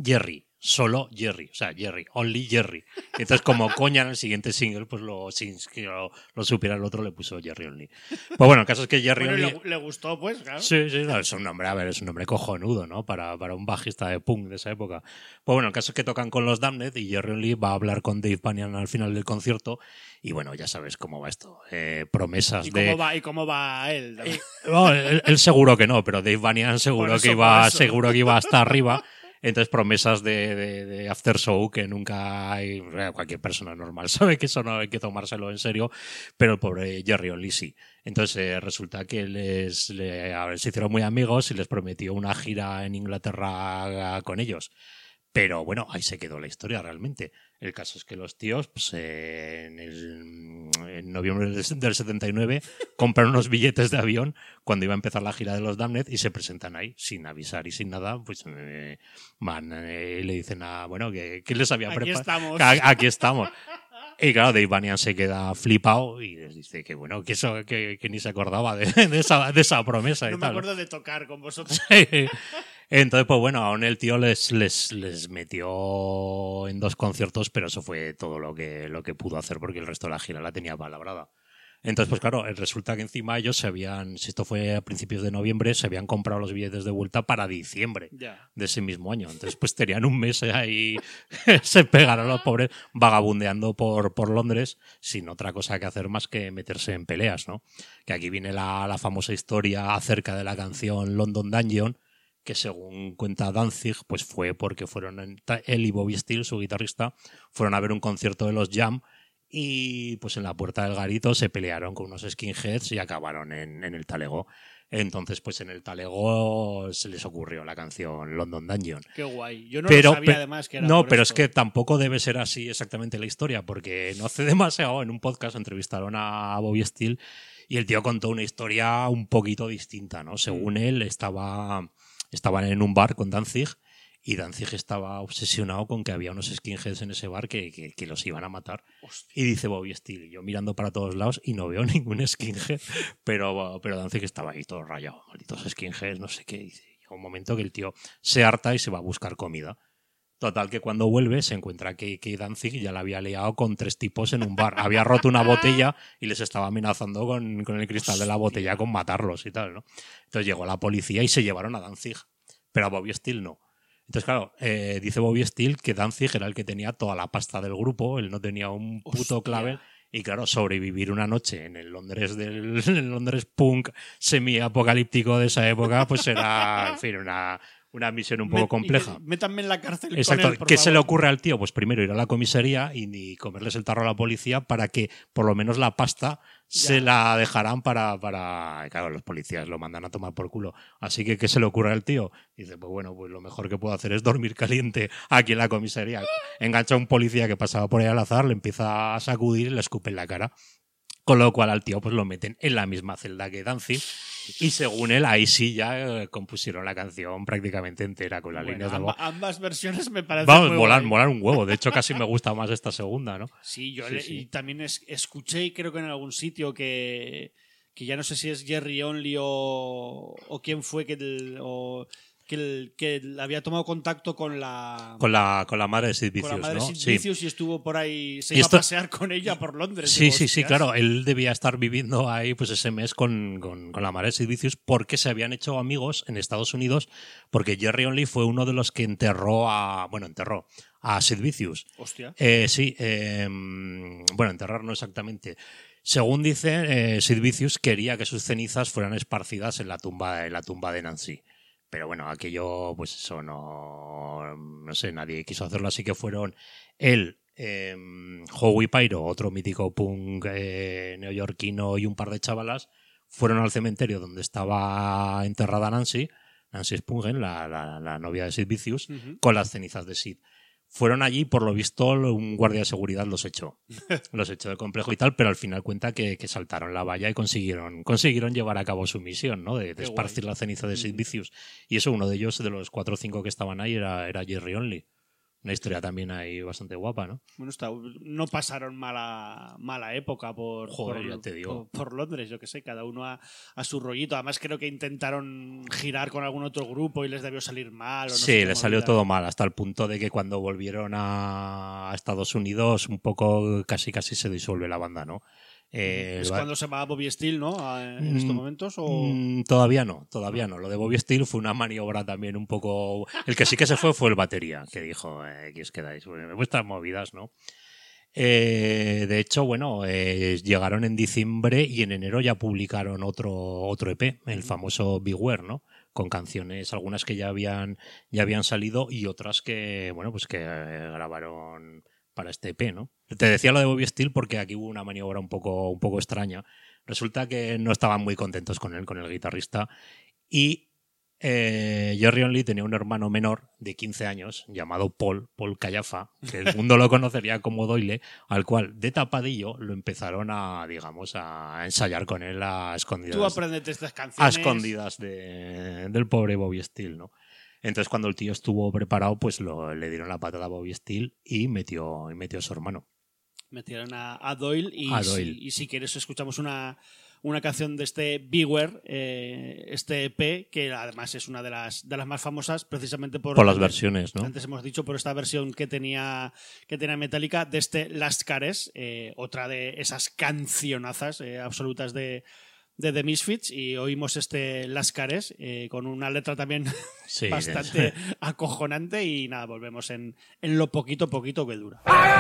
Jerry. Solo Jerry, o sea, Jerry, Only Jerry. Entonces, como coña en el siguiente single, pues lo, sin que lo, lo supiera el otro, le puso Jerry Only. Pues bueno, el caso es que Jerry Bueno, Only... le, le gustó, pues, claro. Sí, sí, no, es un nombre, a ver, es un nombre cojonudo, ¿no? Para, para un bajista de punk de esa época. Pues bueno, el caso es que tocan con los Damned y Jerry Only va a hablar con Dave Banyan al final del concierto y bueno, ya sabes cómo va esto. Eh, promesas ¿Y de... cómo, va, ¿Y cómo va él? Eh, no, él, él seguro que no, pero Dave Banyan seguro eso, que iba, seguro que iba hasta arriba. Entonces promesas de, de, de after show que nunca hay, cualquier persona normal sabe que eso no hay que tomárselo en serio, pero el pobre Jerry sí. Entonces eh, resulta que les, le- a ver, se hicieron muy amigos y les prometió una gira en Inglaterra eh, con ellos. Pero bueno, ahí se quedó la historia realmente. El caso es que los tíos, pues, eh, en, el- en noviembre del del 79, compran unos billetes de avión cuando iba a empezar la gira de los Damned y se presentan ahí, sin avisar y sin nada. Pues eh, van eh, y le dicen a, bueno, que, que les había Aquí preparado. estamos. Que Aquí estamos. Y claro, Dave Banyan se queda flipado y les dice que bueno, que eso, que, que ni se acordaba de, de esa, de esa promesa y No me tal. acuerdo de tocar con vosotros. Entonces, pues bueno, aún el tío les, les, les metió en dos conciertos, pero eso fue todo lo que, lo que pudo hacer porque el resto de la gira la tenía palabrada. Entonces, pues claro, resulta que encima ellos se habían, si esto fue a principios de noviembre, se habían comprado los billetes de vuelta para diciembre de ese mismo año. Entonces, pues tenían un mes ahí, se pegaron los pobres vagabundeando por, por Londres sin otra cosa que hacer más que meterse en peleas, ¿no? Que aquí viene la, la famosa historia acerca de la canción London Dungeon, que según cuenta Danzig, pues fue porque fueron él y Bobby Steele, su guitarrista, fueron a ver un concierto de los Jam y pues en la puerta del garito se pelearon con unos skinheads y acabaron en, en el talego. Entonces, pues en el talego se les ocurrió la canción London Dungeon. Qué guay. Yo no pero, lo sabía además que era no, por pero esto. es que tampoco debe ser así exactamente la historia, porque no hace demasiado en un podcast entrevistaron a Bobby Steele y el tío contó una historia un poquito distinta, ¿no? Según él, estaba, estaban en un bar con Danzig y Danzig estaba obsesionado con que había unos skinheads en ese bar que, que- que los iban a matar. Y dice Bobby Steele, yo mirando para todos lados y no veo ningún skinhead, pero, pero Danzig estaba ahí todo rayado, malditos skinheads, no sé qué. Dice, llega un momento que el tío se harta y se va a buscar comida. Total, que cuando vuelve se encuentra que, que Danzig ya la había liado con tres tipos en un bar. Había roto una botella y les estaba amenazando con, con el cristal de la botella con matarlos y tal, ¿no? Entonces llegó la policía y se llevaron a Danzig, pero a Bobby Steele no. Entonces, claro, eh, dice Bobby Steele que Danzig era el que tenía toda la pasta del grupo, él no tenía un puto Hostia. clavel. Y claro, sobrevivir una noche en el Londres del el Londres punk semi-apocalíptico de esa época, pues era, en fin, una, una misión un poco Met- compleja. Métanme en la cárcel. Exacto. Con él, por ¿Qué se le ocurre al tío? Pues primero ir a la comisaría y, ni comerles el tarro a la policía para que por lo menos la pasta se la dejarán para, para. Claro, los policías lo mandan a tomar por culo. Así que, ¿qué se le ocurre al tío? Dice, pues bueno, pues lo mejor que puedo hacer es dormir caliente aquí en la comisaría. Engancha a un policía que pasaba por ahí al azar, le empieza a sacudir y le escupe en la cara. Con lo cual al tío pues lo meten en la misma celda que Danzig. Y según él, ahí sí ya eh, compusieron la canción prácticamente entera con las Bueno, líneas de amba- voz. ambas versiones me parecen Vamos, muy molar, molar un huevo. De hecho, casi me gusta más esta segunda, ¿no? Sí, yo Sí, le- sí. y también es- escuché, y creo que en algún sitio, que, que ya no sé si es Jerry Only o, o quién fue que, el- o- que, el- que había tomado contacto con la, Con la, con la madre de Sid con la Vicious, madre ¿no? Sid Sí. Vicious y estuvo por ahí, se Y iba esto- a pasear con ella por Londres. Sí, Digo, sí, sí, claro. Él debía estar viviendo ahí pues ese mes con, con, con la madre de Sid Vicious porque se habían hecho amigos en Estados Unidos porque Jerry Only fue uno de los que enterró a... Bueno, enterró a Sid Vicious. Hostia. Eh, sí, eh, bueno, enterrar no exactamente. Según dice, eh, Sid Vicious quería que sus cenizas fueran esparcidas en la tumba, en la tumba de Nancy. Pero bueno, aquello, pues eso no, no sé, nadie quiso hacerlo, así que fueron él, eh, Howie Pyro, otro mítico punk eh, neoyorquino y un par de chavalas, fueron al cementerio donde estaba enterrada Nancy, Nancy Spungen, la, la- la novia de Sid Vicious, con las cenizas de Sid. Fueron allí, por lo visto, un guardia de seguridad los echó. los echó del complejo y tal, pero al final cuenta que, que saltaron la valla y consiguieron, consiguieron llevar a cabo su misión, ¿no? De, de esparcir guay. la ceniza de Sid Mm. Vicious. Y eso, uno de ellos, de los cuatro o cinco que estaban ahí, era, era Jerry Only. Una historia también ahí bastante guapa, ¿no? Bueno, está, no pasaron mala, mala época por, Joder, por, ya te digo. por- por Londres, yo que sé, cada uno a, a su rollito. Además, creo que intentaron girar con algún otro grupo y les debió salir mal. o no sé sí, qué le salió todo mal, hasta el punto de que cuando volvieron a a Estados Unidos, un poco casi casi se disuelve la banda, ¿no? Eh, Es cuando se va Bobby Steele, ¿no? A- En estos Mm, momentos. O... Mm, todavía no, todavía no. Lo de Bobby Steele fue una maniobra también un poco. El que sí que se fue fue el batería, que dijo: eh, aquí os quedáis, vuestras movidas, ¿no? Eh, de hecho, bueno, eh, llegaron en diciembre y en enero ya publicaron otro, otro EP, el famoso Beware, ¿no? Con canciones, algunas que ya habían, ya habían salido y otras que, bueno, pues que grabaron para este EP, ¿no? Te decía lo de Bobby Steele porque aquí hubo una maniobra un poco, un poco extraña. Resulta que no estaban muy contentos con él, con el guitarrista, y eh, Jerry Only tenía un hermano menor de 15 años llamado Paul, Paul Callafa, que el mundo lo conocería como Doyle, al cual de tapadillo lo empezaron a, digamos, a ensayar con él a Tú escondidas, apréndete estas a canciones. escondidas de- del pobre Bobby Steele, ¿no? Entonces cuando el tío estuvo preparado, pues lo- le dieron la patada a Bobby Steele y metió, y metió a su hermano. Metieron a, a Doyle y, A si- Doyle. y si quieres escuchamos una, una canción de este Beware, eh, este EP, que además es una de las, de las más famosas precisamente por, Por las versiones, ¿no? Antes hemos dicho por esta versión que tenía, que tenía Metallica de este Last Cares, eh, otra de esas cancionazas eh, absolutas de, de The Misfits y oímos este Las Cares eh, con una letra también Sí, bastante acojonante y nada, volvemos en, en lo poquito poquito que dura. I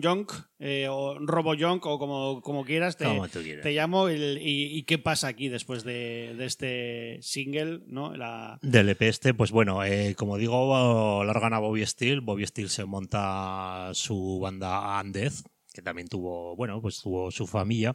Young, eh, o Robo Young, o como, como quieras, te, Como tú quieras. te llamo. el- y, y qué pasa aquí después de, de este single? ¿no? La, Del EP este, pues bueno, eh, como digo, largan a Bobby Steele. Bobby Steele se monta su banda Undeath, que también tuvo, bueno, pues tuvo su familia.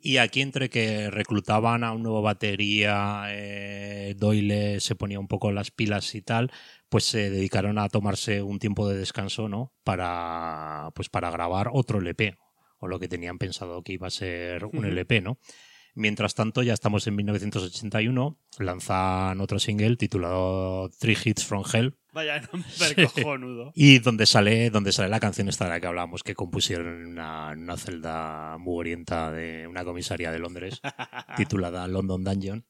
Y aquí entre que reclutaban a un nuevo batería, eh, Doyle se ponía un poco las pilas y tal, pues se dedicaron a tomarse un tiempo de descanso, ¿no? Para, pues para grabar otro LP, o lo que tenían pensado que iba a ser un. LP, ¿no? Mientras tanto, ya estamos en 1981, lanzan otro single titulado Three Hits from Hell, Vaya nombre cojonudo. y donde sale, donde sale la canción esta de la que hablábamos, que compusieron en una, una celda mugrienta de una comisaría de Londres, titulada London Dungeon,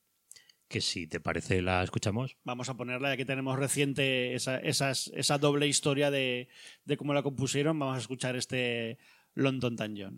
que si te parece la escuchamos. Vamos a ponerla, ya que tenemos reciente esa, esa doble historia de, de cómo la compusieron. Vamos a escuchar este London Dungeon.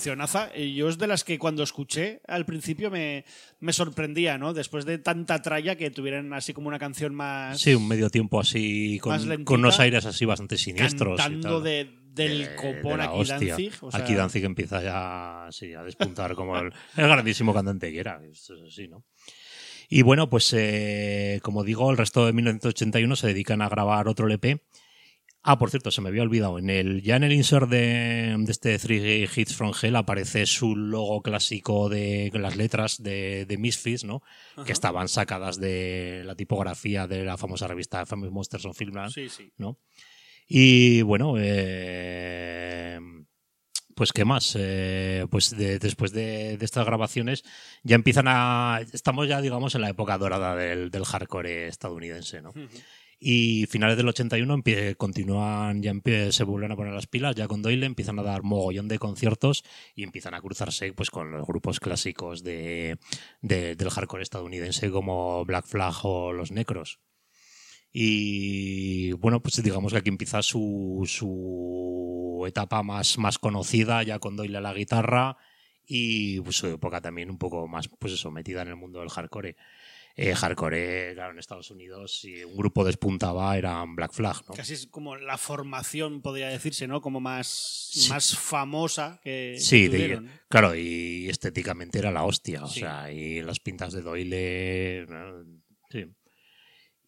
Cancionaza. Y yo es de las que cuando escuché al principio me, me sorprendía, ¿no? Después de tanta tralla que tuvieran así como una canción más. Sí, un medio tiempo así, con, Más lentita, con unos aires así bastante siniestros. y cantando tal. de, del De- copón de la aquí hostia. Danzig. o sea, Aquí Danzig empieza ya sí, a despuntar como el, el grandísimo cantante que era. Esto es así, ¿no? Y bueno, pues eh, como digo, el resto de 1981 se dedican a grabar otro LP. Ah, por cierto, se me había olvidado. En el, ya en el insert de, de este Three Hits from Hell aparece su logo clásico de las letras de, de Misfits, ¿no? Que estaban sacadas de la tipografía de la famosa revista Famous Monsters on Filmland. Sí, sí. ¿no? Y bueno, eh, pues qué más, Eh, pues de- después de, de estas grabaciones ya empiezan a, estamos ya digamos en la época dorada del, del hardcore estadounidense, ¿no? Y finales del 81 empie- continúan, ya empie- se vuelven a poner las pilas, ya con Doyle empiezan a dar mogollón de conciertos y empiezan a cruzarse pues con los grupos clásicos de, de- del hardcore estadounidense como Black Flag o Los Necros. Y bueno, pues digamos que aquí empieza su, su etapa más, más conocida, ya con Doyle a la guitarra y pues, su época también un poco más, pues eso, metida en el mundo del hardcore. Eh, hardcore, claro, en Estados Unidos, si un grupo despuntaba, eran Black Flag, ¿no? Casi es como la formación, podría decirse, ¿no? Como más, Sí. más famosa que, Sí, que de- claro, y estéticamente era la hostia, o Sí. sea, y las pintas de Doyle, ¿no? sí.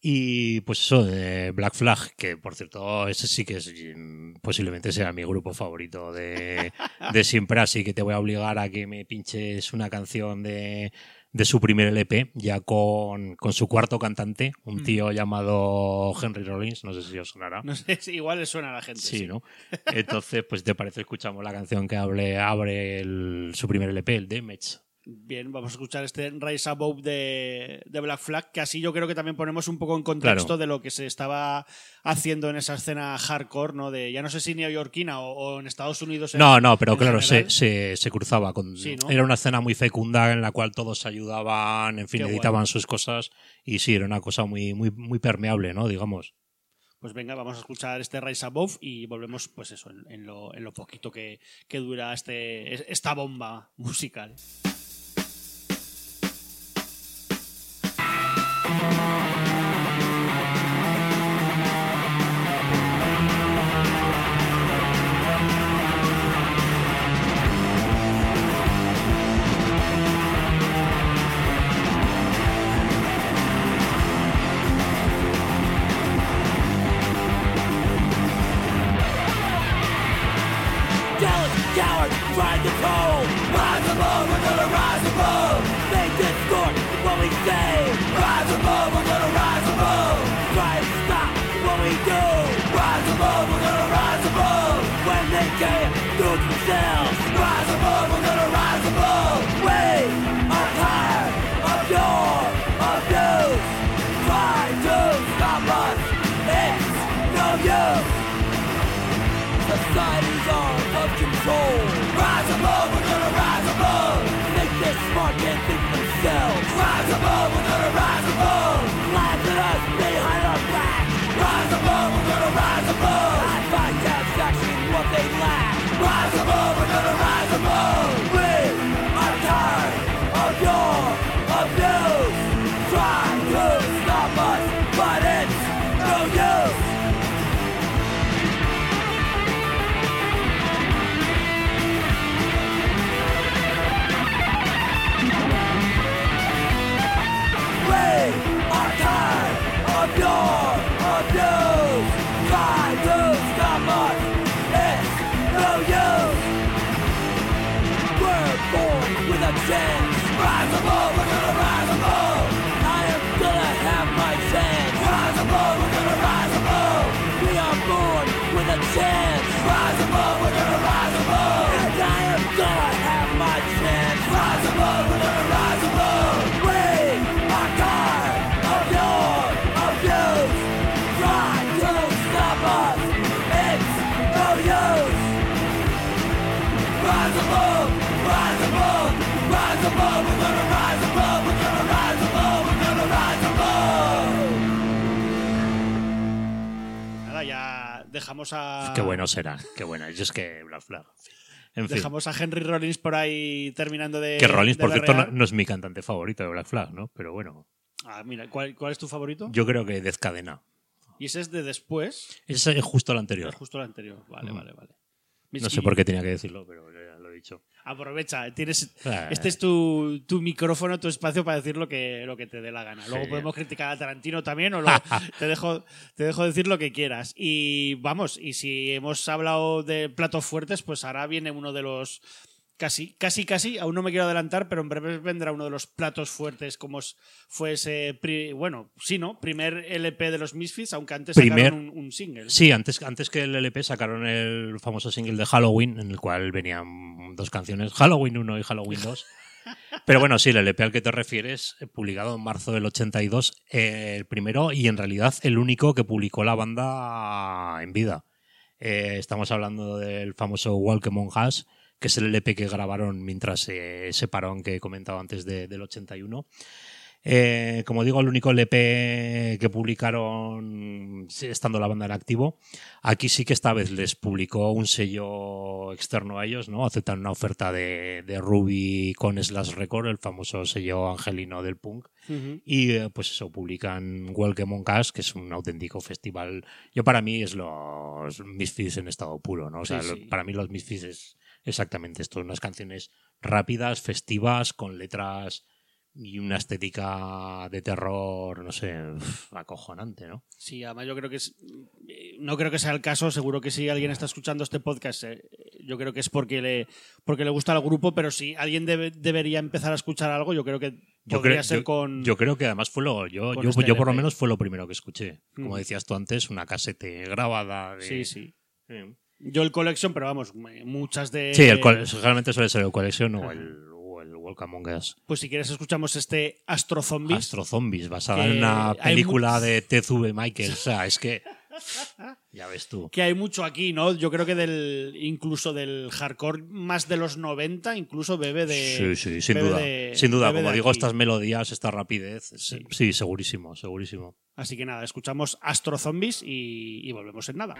Y pues eso, eh, Black Flag, que por cierto, ese sí que es, posiblemente sea mi grupo favorito de, de siempre, así que te voy a obligar a que me pinches una canción de, de su primer LP, ya con, con su cuarto cantante, un Mm. tío llamado Henry Rollins, no sé si os sonará. No sé si igual le suena a la gente. Sí, ¿no? Entonces, pues te parece, escuchamos la canción que hable, abre el- su primer LP, el Damage. Bien, vamos a escuchar este Rise Above de, de Black Flag, que así yo creo que también ponemos un poco en contexto Claro. de lo que se estaba haciendo en esa escena hardcore, ¿no? De ya no sé si neoyorquina o, o en Estados Unidos. en- No, no, pero claro, se, se, se cruzaba con. Sí, ¿no? Era una escena muy fecunda en la cual todos se ayudaban, en fin, Qué guay. editaban sus cosas. Y sí, era una cosa muy, muy, muy permeable, ¿no? Digamos. Pues venga, vamos a escuchar este Rise Above y volvemos, pues eso, en, en lo, en lo poquito que, que dura este, es- esta bomba musical. Bye. Dejamos a. Qué bueno será, qué buena. Yo es que Black Flag. En fin. Dejamos a Henry Rollins por ahí terminando de. Que Rollins, de por cierto, no, es mi cantante favorito de Black Flag, ¿no? Pero bueno, Ah, mira, ¿cuál, cuál es tu favorito? yo creo que Death Cadena. Y ese es de después. Ese es justo el Es anterior. justo el anterior. Vale, Mm. vale, vale. No sé por qué tenía que decirlo, pero ya lo he dicho. Aprovecha, tienes, Ah. este es tu, tu micrófono, tu espacio para decir lo que, lo que te dé la gana. Luego podemos criticar a Tarantino también o luego te, dejo, te dejo decir lo que quieras. Y vamos, y si hemos hablado de platos fuertes, pues ahora viene uno de los... Casi, casi, casi, aún no me quiero adelantar, pero en breve vendrá uno de los platos fuertes como fue ese, bueno, sí, ¿no? Primer LP de los Misfits, aunque antes Primer- sacaron un, un single. Sí, antes, antes que el LP sacaron el famoso single de Halloween, en el cual venían dos canciones, Halloween 1 y Halloween 2. Pero bueno, sí, el LP al que te refieres, eh, publicado en marzo del 82, eh, el primero y en realidad el único que publicó la banda en vida. Eh, estamos hablando del famoso Walk Among Us, que es el LP que grabaron mientras eh, ese parón que he comentado antes de- del 81. Eh, como digo, el único LP que publicaron estando la banda en activo. Aquí sí que esta vez les publicó un sello externo a ellos, ¿no? Aceptan una oferta de, de Ruby con Slash Record, el famoso sello angelino del punk. Ujú. Y eh, pues eso, publican Welcome on Cash, que es un auténtico festival. Yo para mí es los Misfits en estado puro, ¿no? O sea, Sí, lo- sí. para mí los Misfits es exactamente esto, unas canciones rápidas, festivas, con letras y una estética de terror, no sé, uf, acojonante, ¿no? Sí, además yo creo que es. eh, No creo que sea el caso, seguro que si alguien está escuchando este podcast, eh, yo creo que es porque le, porque le gusta el grupo, pero si alguien debe- debería empezar a escuchar algo, yo creo que Yo podría creo, ser yo, con. yo creo que además fue lo, yo, yo, este yo por lo menos fue lo primero que escuché. Como Mm. decías tú antes, una casete grabada. De, sí, sí. Sí. Yo el Collection, pero vamos, muchas de. Sí, el, realmente suele ser el Collection o el, o el Welcome Among Us. Pues si quieres, escuchamos este Astro Zombies. Astro Zombies, basada en una película de TZV Michael. O sea, es que. Ya ves tú. Que hay mucho aquí, ¿no? Yo creo que del incluso del hardcore más de los 90, incluso bebe de. Sí, sí, sin duda. de- sin duda, como digo, aquí. estas melodías, esta rapidez. Sí. Sí, segurísimo, segurísimo. Así que nada, escuchamos Astro Zombies y, y volvemos en nada.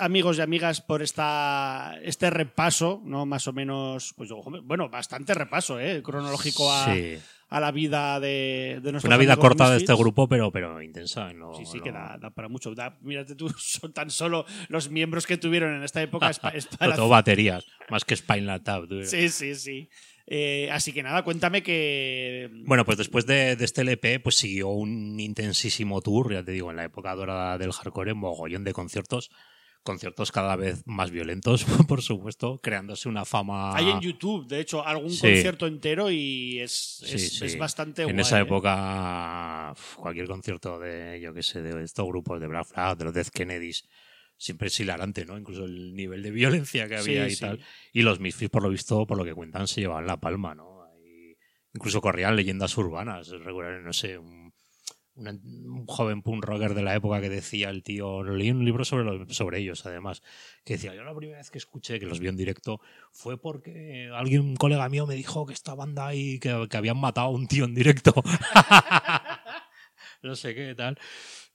Amigos y amigas, por esta, este repaso, ¿no? Más o menos, pues bueno, bastante repaso, ¿eh? Cronológico a, Sí. a la vida de, de nuestros Una vida corta de este grupo, pero, pero intensa. No, Sí, sí, no- que da, da para mucho. Da- mírate tú, son tan solo los miembros que tuvieron en esta época. es es para Sobre todo baterías, más que Spinal Tap. Sí, sí, sí. Eh, así que nada, cuéntame que. Bueno, pues después de, de este LP, pues siguió un intensísimo tour, ya te digo, en la época dorada del hardcore, mogollón de conciertos, conciertos cada vez más violentos, por supuesto, creándose una fama. Hay en YouTube, de hecho, algún Sí. concierto entero y es, Sí, es, sí. es bastante En guay. esa ¿eh? época, cualquier concierto de, yo qué sé, de estos grupos de Black Flag, de los Death Kennedys, siempre es hilarante, ¿no? Incluso el nivel de violencia que había y tal. Y los Misfits, por lo visto, por lo que cuentan, se llevaban la palma, ¿no? Incluso corrían leyendas urbanas. Recuerdo, no sé, un, un joven punk rocker de la época que decía el tío, leí un libro sobre, sobre ellos, además, que decía, yo la primera vez que escuché, que los vi en directo, fue porque alguien, un colega mío, me dijo que esta banda ahí, que, que habían matado a un tío en directo. no sé qué tal.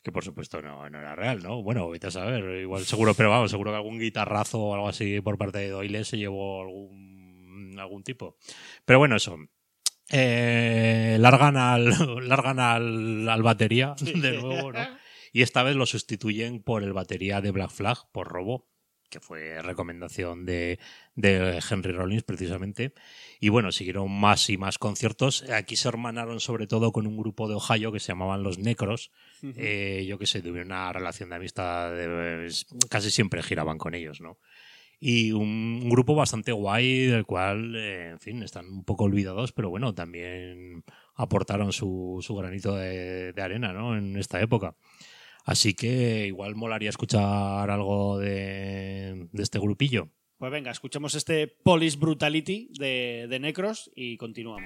Que por supuesto no, no era real, ¿no? Bueno, vete a saber, igual seguro, pero vamos, seguro que algún guitarrazo o algo así por parte de Doyle se llevó algún, algún tipo. Pero bueno, eso. Eh, largan al, largan al, al batería de nuevo, ¿no? Y esta vez lo sustituyen por el batería de Black Flag, por Robo, que fue recomendación de, de Henry Rollins precisamente. Y bueno, siguieron más y más conciertos. Aquí se hermanaron sobre todo con un grupo de Ohio que se llamaban los Necros. Eh, yo que sé, tuvieron una relación de amistad, de- casi siempre giraban con ellos, ¿no? Y un, un grupo bastante guay, del cual, eh, en fin, están un poco olvidados, pero bueno, también aportaron su, su granito de, de arena, ¿no? En esta época. Así que igual molaría escuchar algo de, de este grupillo. Pues venga, escuchemos este Police Brutality de, de Necros y continuamos.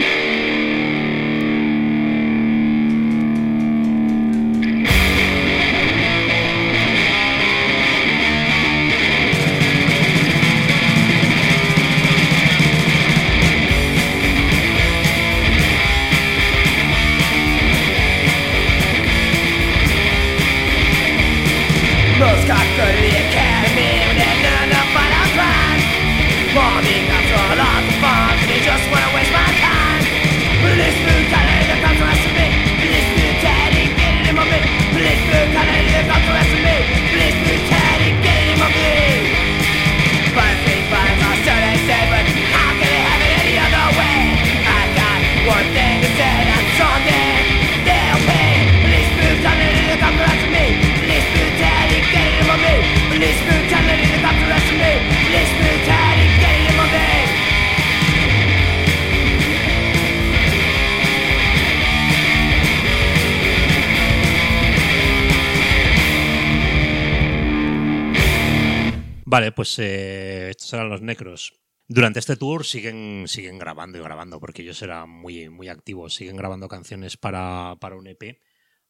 Vale, pues eh, estos eran los necros. Durante este tour siguen, siguen grabando y grabando, porque ellos eran muy, muy activos, siguen grabando canciones para, para un EP.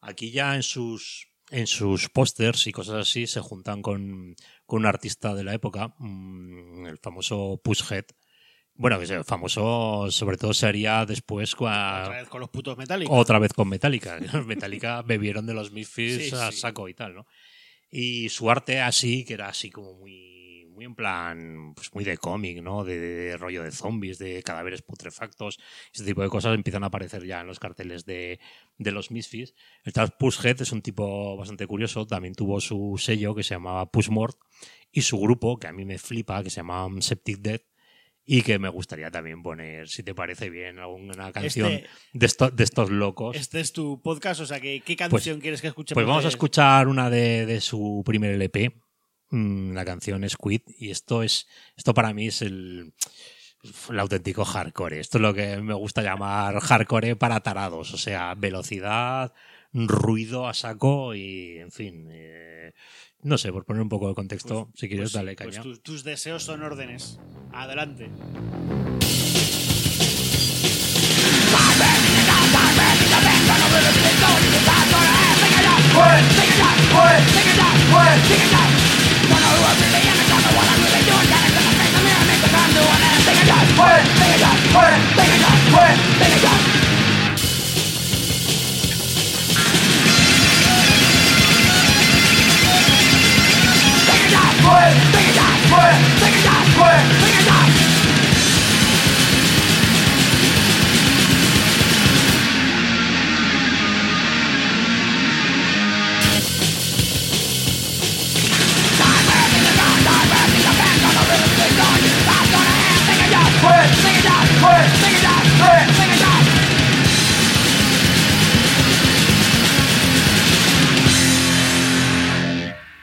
Aquí ya en sus, en sus pósters y cosas así se juntan con, con un artista de la época, mm, el famoso Pushhead. Bueno, que es famoso sobre todo se haría después cua- Otra vez con los putos metálicos. otra vez con Metallica. Los Metallica bebieron de los Misfits Sí, a sí. saco y tal, ¿no? Y su arte así, que era así como muy, muy en plan, pues muy de cómic, ¿no? De, de rollo de zombies, de cadáveres putrefactos, ese tipo de cosas empiezan a aparecer ya en los carteles de, de los Misfits. El tal Pushhead es un tipo bastante curioso, también tuvo su sello que se llamaba Pushmort y su grupo, que a mí me flipa, que se llama Septic Death, y que me gustaría también poner, si te parece bien, alguna canción Este- de, esto- de estos locos. Este es tu podcast, o sea, que, ¿qué canción quieres que escuchemos? Pues vamos a escuchar una de, de su primer LP, la canción Squid, y esto es, esto para mí es el, el auténtico hardcore. Esto es lo que me gusta llamar hardcore para tarados, o sea, velocidad, ruido a saco y, en fin, eh, no sé, por poner un poco de contexto, si quieres, Pues- dale pues caña. tus, tus deseos son órdenes. Adelante. Take it down!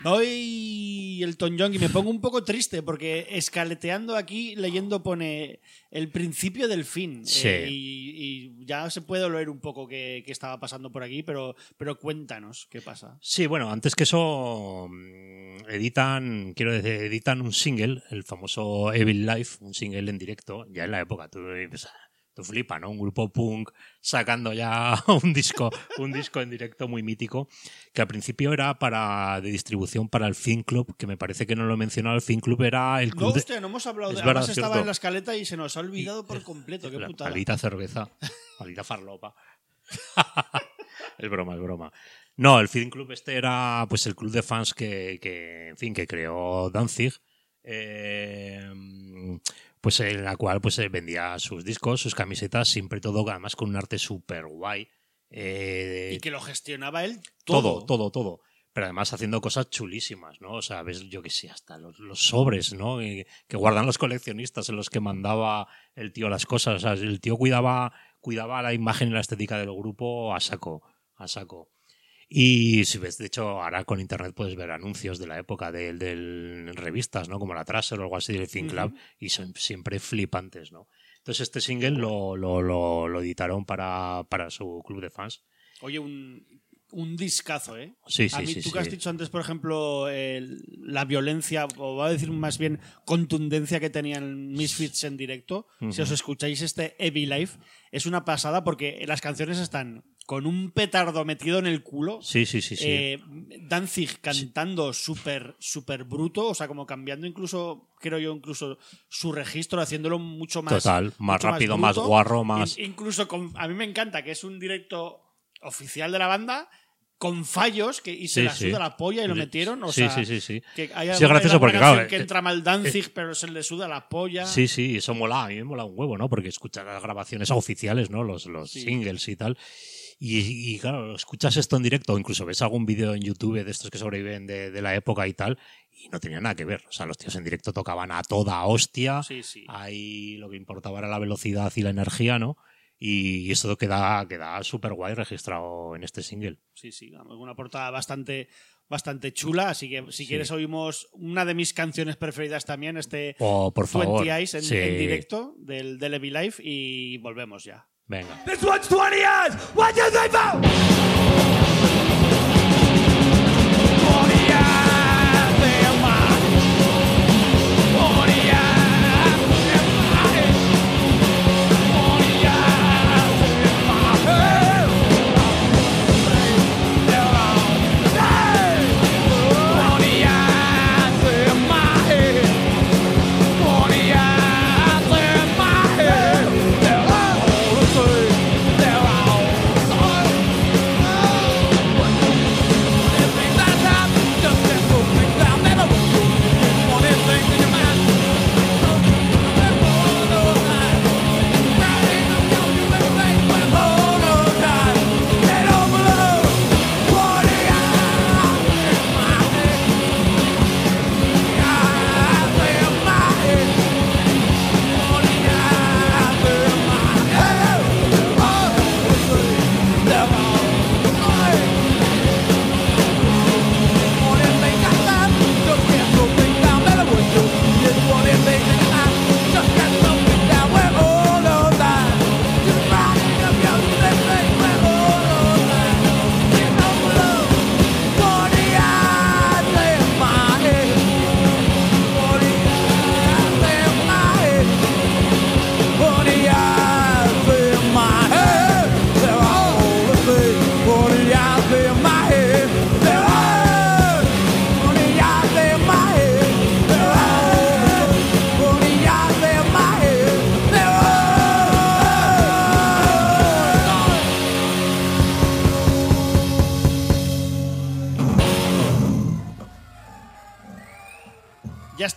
Bye. Elton John y me pongo un poco triste porque escaleteando aquí, leyendo pone el principio del fin. Sí. Eh, y, y ya se puede oler un poco que estaba pasando por aquí, pero, pero cuéntanos qué pasa. Sí, bueno, antes que eso mm, editan, quiero decir, editan un single, el famoso Evil Life, un single en directo, ya en la época, tú, pues, tú flipa, ¿no? Un grupo punk sacando ya un disco, un disco en directo muy mítico, que al principio era para de distribución para el Film Club, que me parece que no lo he mencionado, el Film Club era el No, club de- hostia, no hemos hablado Es de verdad, Además estaba cierto. en la escaleta y se nos ha olvidado por completo. Qué la putada. maldita cerveza, maldita farlopa. es broma, es broma. No, el Film Club este era pues el club de fans que, que, en fin, que creó Danzig. eh, pues en la cual pues eh, vendía sus discos, sus camisetas, siempre todo, además con un arte súper guay. eh, Y que lo gestionaba él todo, todo. todo, todo. Pero además haciendo cosas chulísimas, ¿no? O sea, ves, yo que sé, hasta los, los sobres, ¿no? Y que guardan los coleccionistas en los que mandaba el tío las cosas. O sea, el tío cuidaba, cuidaba la imagen y la estética del grupo a saco, a saco. Y si ves, de hecho, ahora con internet puedes ver anuncios de la época de, del- en revistas, ¿no? Como la Traser o algo así del Think Club, y son siempre flipantes, ¿no? Entonces este single lo, lo, lo, lo editaron para, para su club de fans. Oye, un, un discazo, ¿eh? Sí, a sí, mí, sí, tú que has dicho antes, por ejemplo, el- la violencia, o voy a decir más bien contundencia que tenían Misfits en directo, si os escucháis este Heavy Life, es una pasada porque las canciones están con un petardo metido en el culo. Sí, sí, sí, sí. eh, Danzig cantando súper súper bruto, o sea, como cambiando incluso, creo yo, incluso su registro, haciéndolo mucho más. Total, más rápido, más bruto. guarro, más- In- incluso con, a mí me encanta que es un directo oficial de la banda con fallos que, y se Sí, la sí. suda la polla y lo Sí, metieron. O sí, sea, sí, sí, sí. Que hay Sí, es gracioso porque, claro, que eh, entra mal Danzig, pero se le suda la polla. Sí, sí, eso mola, a mí me mola un huevo, ¿no? Porque escuchas las grabaciones oficiales, ¿no? Los, los Sí. singles y tal. Y, y, claro, escuchas esto en directo, o incluso ves algún vídeo en YouTube de estos que sobreviven de, de la época y tal, y no tenía nada que ver. O sea, los tíos en directo tocaban a toda hostia. Sí, sí. Ahí lo que importaba era la velocidad y la energía, ¿no? Y esto queda, queda súper guay registrado en este single. Sí, sí, una portada bastante, bastante chula. Así que si Sí. quieres oímos una de mis canciones preferidas también, este Oh, por favor. 20 Eyes en, Sí. en directo del, del Life y volvemos ya. Venga. This one's 20 years. What do they vote?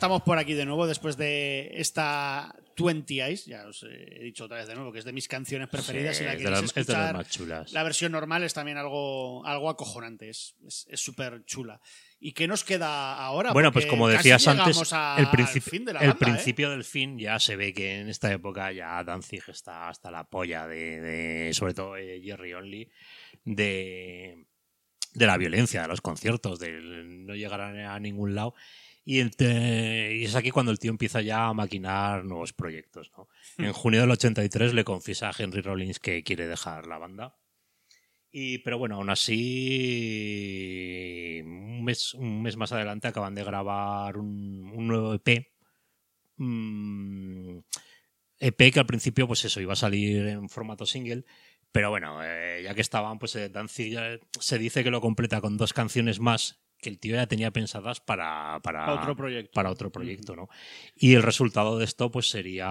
Estamos por aquí de nuevo después de esta 20 Eyes. Ya os he dicho otra vez de nuevo que es de mis canciones preferidas. Sí, y la es las- es de las escuchar, más chulas. La versión normal es también algo, algo acojonante. Es es súper chula. ¿Y qué nos queda ahora? Bueno, pues Porque como casi decías antes, a- el, fin de la el banda, ¿eh? principio del fin ya se ve que en esta época ya Danzig está hasta la polla de, de- sobre todo eh, Jerry Only, de, de la violencia, de los conciertos, de no llegar a, a ningún lado. Y, es aquí cuando el tío empieza ya a maquinar nuevos proyectos. ¿no? En junio del 83 le confiesa a Henry Rollins que quiere dejar la banda. Y, pero bueno, aún así, un mes, un mes más adelante acaban de grabar un, un nuevo EP. Mm, EP que al principio, pues eso, iba a salir en formato single. Pero bueno, eh, ya que estaban, pues eh, Danzig ya- se dice que lo completa con dos canciones más que el tío ya tenía pensadas para, para, otro proyecto. para otro proyecto, ¿no? Y el resultado de esto, pues sería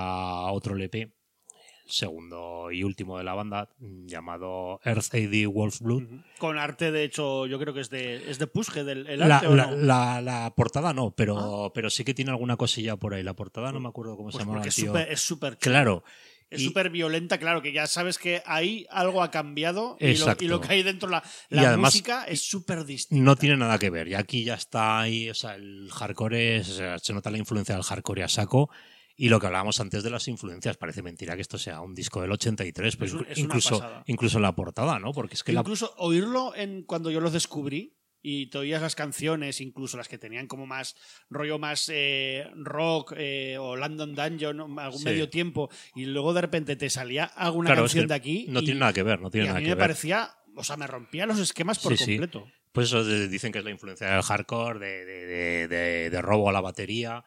otro LP, el segundo y último de la banda, llamado Earth AD Wolf Blood. Con arte, de hecho, yo creo que es de, es de Pusge, del el La, arte, ¿o la- no? la- la portada no, pero, pero sí que tiene alguna cosilla por ahí. La portada no me acuerdo cómo Pues se llama. porque es súper. Claro. Es súper violenta, claro, que ya sabes que ahí algo ha cambiado y lo, Exacto. y lo que hay dentro, la, la además- música es súper distinta. No tiene nada que ver. Y aquí ya está ahí, o sea, el hardcore, es- o sea, se nota la influencia del hardcore a saco. Y lo que hablábamos antes de las influencias, parece mentira que esto sea un disco del 83, pero Es un- inclu- es una incluso, incluso la portada, ¿no? Porque es que la, Incluso oírlo en, cuando yo lo descubrí y te oías las canciones, incluso las que tenían como más rollo más eh, rock eh, o London Dungeon, algún Sí. medio tiempo, y luego de repente te salía alguna Claro, es canción que de aquí. no y, tiene nada que ver, no y tiene a nada mí que me ver. parecía, o sea, me rompía los esquemas por Sí, sí. completo. Pues eso dicen que es la influencia del hardcore, de, de- de- de- de robo a la batería.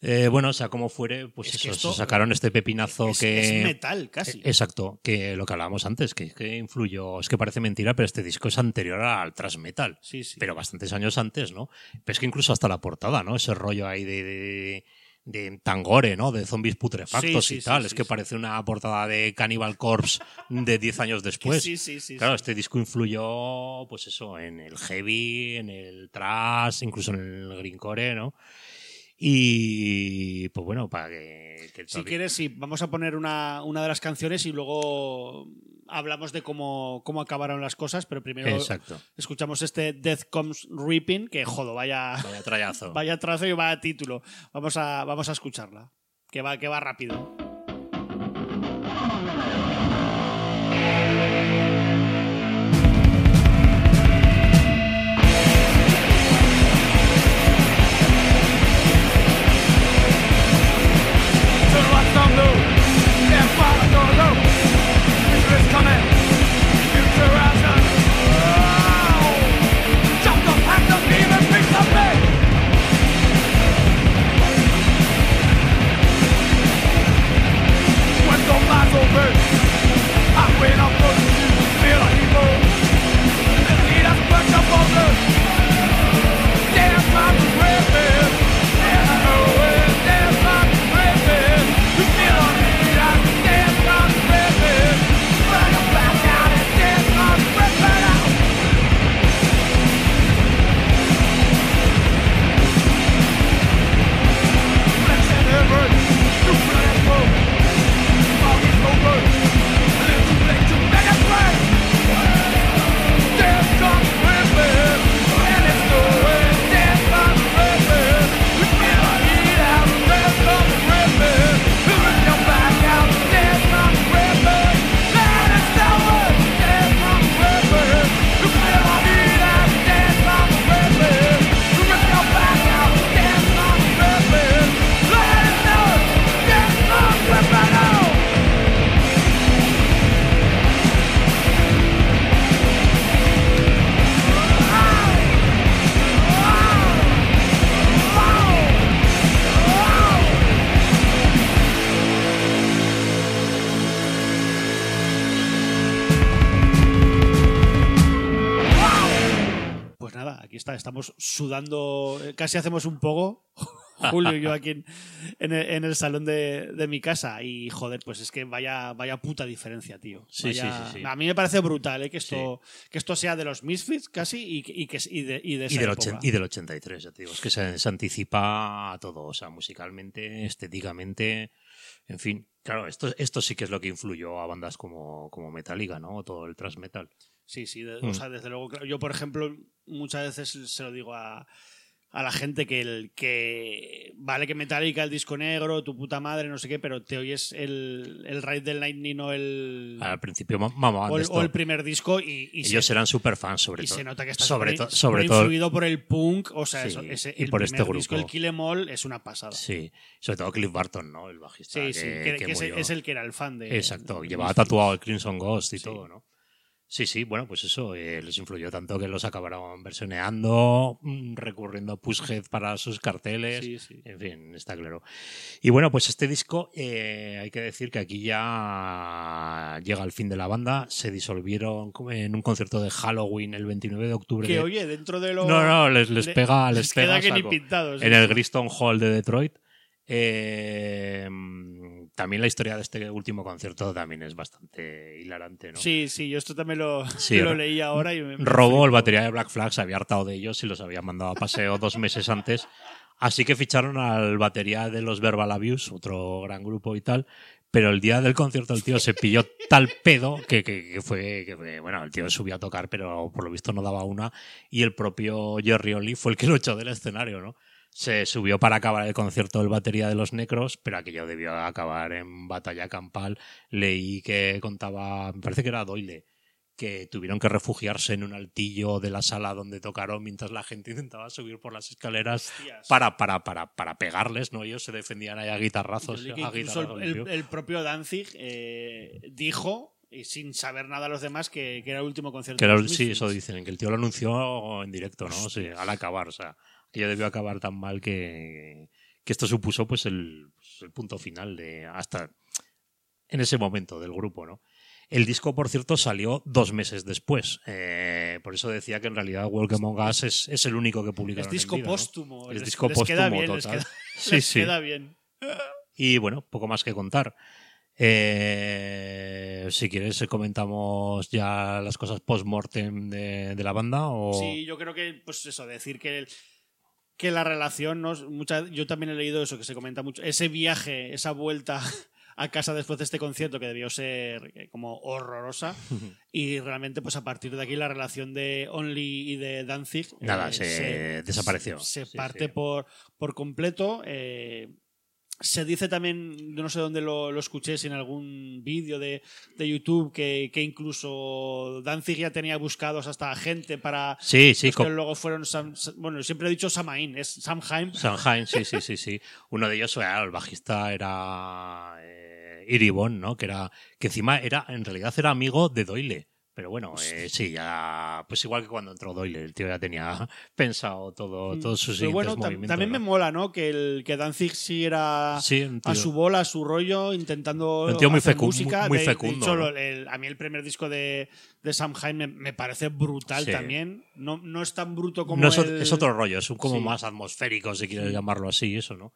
Eh, bueno, o sea, como fuere, pues Es eso, esto- se sacaron este pepinazo Es, que. es metal, casi. Eh, Exacto, que lo que hablábamos antes, que, que influyó, es que parece mentira, pero este disco es anterior al thrash metal. Sí, sí. Pero bastantes años antes, ¿no? Pero es que incluso hasta la portada, ¿no? Ese rollo ahí de, de, de tangore, ¿no? De zombies putrefactos Sí, sí, y tal. sí, es que parece una portada de Cannibal Corpse de 10 años después. sí, sí, sí. Claro, este disco influyó, pues eso, en el heavy, en el thrash, incluso en el greencore, ¿no? Y pues bueno, para que, que Si quieres, sí, vamos a poner una, una de las canciones y luego hablamos de cómo, cómo acabaron las cosas, pero primero Exacto. escuchamos este Death Comes Reaping, que jodo, vaya, Vaya trayazo. vaya trazo y vaya título. Vamos a, vamos a escucharla, que va, que va rápido. Coming. Estamos sudando, eh, casi hacemos un poco, Julio y yo aquí en, en el, en el salón de, de mi casa. Y joder, pues es que vaya, vaya puta diferencia, tío. Sí, sí, Vaya- sí, sí. A mí me parece brutal eh, que, esto, que esto sea de los Misfits casi y, que- y, que, y, de, y de esa Y del, época. y del 83, ya te digo. Es que se, se anticipa a todo, o sea, musicalmente, estéticamente, en fin. Claro, esto, esto sí que es lo que influyó a bandas como, como Metallica, ¿no? Todo el thrash metal. Sí, sí, de- Mm. o sea, desde luego. Yo, por ejemplo, muchas veces se lo digo a, a la gente que el que vale que Metallica el disco negro tu puta madre no sé qué pero te oyes el, el Ride del Lightning o el Al principio ma- mamaban o el, o el primer disco y, y Ellos se, eran super fans, sobre y todo. se nota que está sobre, to- sobre todo. influido por el punk o sea Sí, eso, ese, y el por primer este disco grupo. el Kill Em All es una pasada Sí, sobre todo Cliff Barton, ¿no? El bajista. sí sí que, que que es, el que era el fan de Exacto, llevaba tatuado el Crimson Ghost y todo, ¿no? Sí, sí, bueno, pues eso eh, les influyó tanto que los acabaron versioneando, mm, recurriendo a Pushhead para sus carteles. Sí, sí. En fin, está claro. Y bueno, pues este disco, eh, hay que decir que aquí ya llega el fin de la banda. Se disolvieron en un concierto de Halloween el 29 de octubre. que de- oye dentro de lo No, no, les, les le- pega, les, les pega queda que ni saco. pintados En el Griston Hall de Detroit. Eh, también la historia de este último concierto también es bastante hilarante, ¿no? Sí, sí, yo esto también lo, Sí, lo leí ahora y me, me Robo, el batería de Black Flag, se había hartado de ellos y los había mandado a paseo dos meses antes. Así que ficharon al batería de los Verbal Abuse, otro gran grupo y tal. Pero el día del concierto el tío se pilló tal pedo que, que- que fue, que Bueno, el tío subió a tocar, pero por lo visto no daba una. Y el propio Jerry Oli fue el que lo echó del escenario, ¿no? Se subió para acabar el concierto del batería de los Necros, pero aquello debió acabar en batalla campal. Leí que contaba, me parece que era Doyle, que tuvieron que refugiarse en un altillo de la sala donde tocaron mientras la gente intentaba subir por las escaleras Hostias. para, para, para, para pegarles, ¿no? Ellos se defendían ahí a guitarrazos. A guitarrazos, el, tío. el- el propio Danzig eh, dijo, y sin saber nada a los demás, que, que era el último concierto. Que era- de los sí, eso dicen, que el tío lo anunció en directo, ¿no? Sí, al acabar, o sea, que ya debió acabar tan mal que, que esto supuso pues el, pues, el punto final de hasta en ese momento del grupo, ¿no? El disco, por cierto, salió dos meses después. Eh, por eso decía que en realidad Welcome Among Us es, es el único que publicaron. Es disco en vida, ¿no? póstumo. Es les- disco les póstumo bien, les total. queda- Sí, les sí. queda bien. Y bueno, poco más que contar. Eh, si quieres, comentamos ya las cosas post-mortem de, de la banda. O... Sí, yo creo que, pues eso, decir que, el- que la relación, ¿no? Mucha- yo también he leído eso que se comenta mucho, ese viaje, esa vuelta a casa después de este concierto que debió ser eh, como horrorosa y realmente pues a partir de aquí la relación de Only y de Danzig eh, Nada, se desapareció. se Sí, parte sí. Por, por completo eh, se dice también, yo no sé dónde lo, lo escuché, si en algún vídeo de, de YouTube, que, que incluso Danzig ya tenía buscados hasta gente para, Sí, sí, los que luego fueron Sam- bueno, siempre he dicho Samain, es Samhain. Sanheim, sí, sí, sí, sí. Uno de ellos, era el bajista era eh, Iribon, ¿no? Que era que encima era, en realidad era amigo de Doyle. Pero bueno, eh, sí, ya, pues igual que cuando entró Doyle, el tío ya tenía pensado todo, todos sus Mm. Pero bueno, tam- movimientos. también me mola, ¿no? Que, el, que Danzig sí era Sí, a su bola, a su rollo, intentando Un tío muy hacer música. muy De- de fecundo, hecho, ¿no? lo- el- a mí el primer disco de, de Samhain me, me parece brutal Sí. también. No, no es tan bruto como No, es, el- es otro rollo, es un como Sí. más atmosférico, si quieres llamarlo así, eso, ¿no?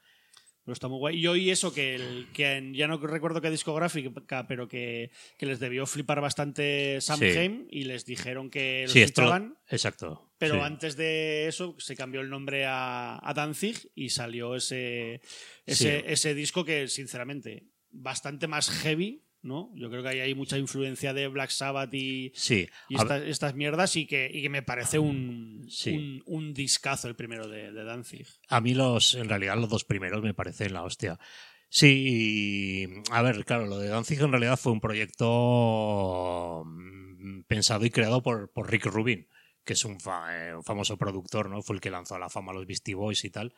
Pero está muy guay. Y oí eso, que, el, que ya no recuerdo qué discográfica, pero que, que les debió flipar bastante Samhain y les dijeron que los Sí, esto, exacto. Pero sí. antes de eso se cambió el nombre a, a Danzig y salió ese, ese, Sí. ese disco que, sinceramente, bastante más heavy, ¿no? Yo creo que ahí hay mucha influencia de Black Sabbath y, Sí, y esta- estas mierdas y que, y que me parece un, Sí. un, un discazo el primero de, de Danzig. A mí los, en realidad los dos primeros me parecen la hostia. Sí, a ver, claro, lo de Danzig en realidad fue un proyecto mm, pensado y creado por, por Rick Rubin, que es un, fa- eh, un famoso productor, ¿no? Fue el que lanzó a la fama a los Beastie Boys y tal.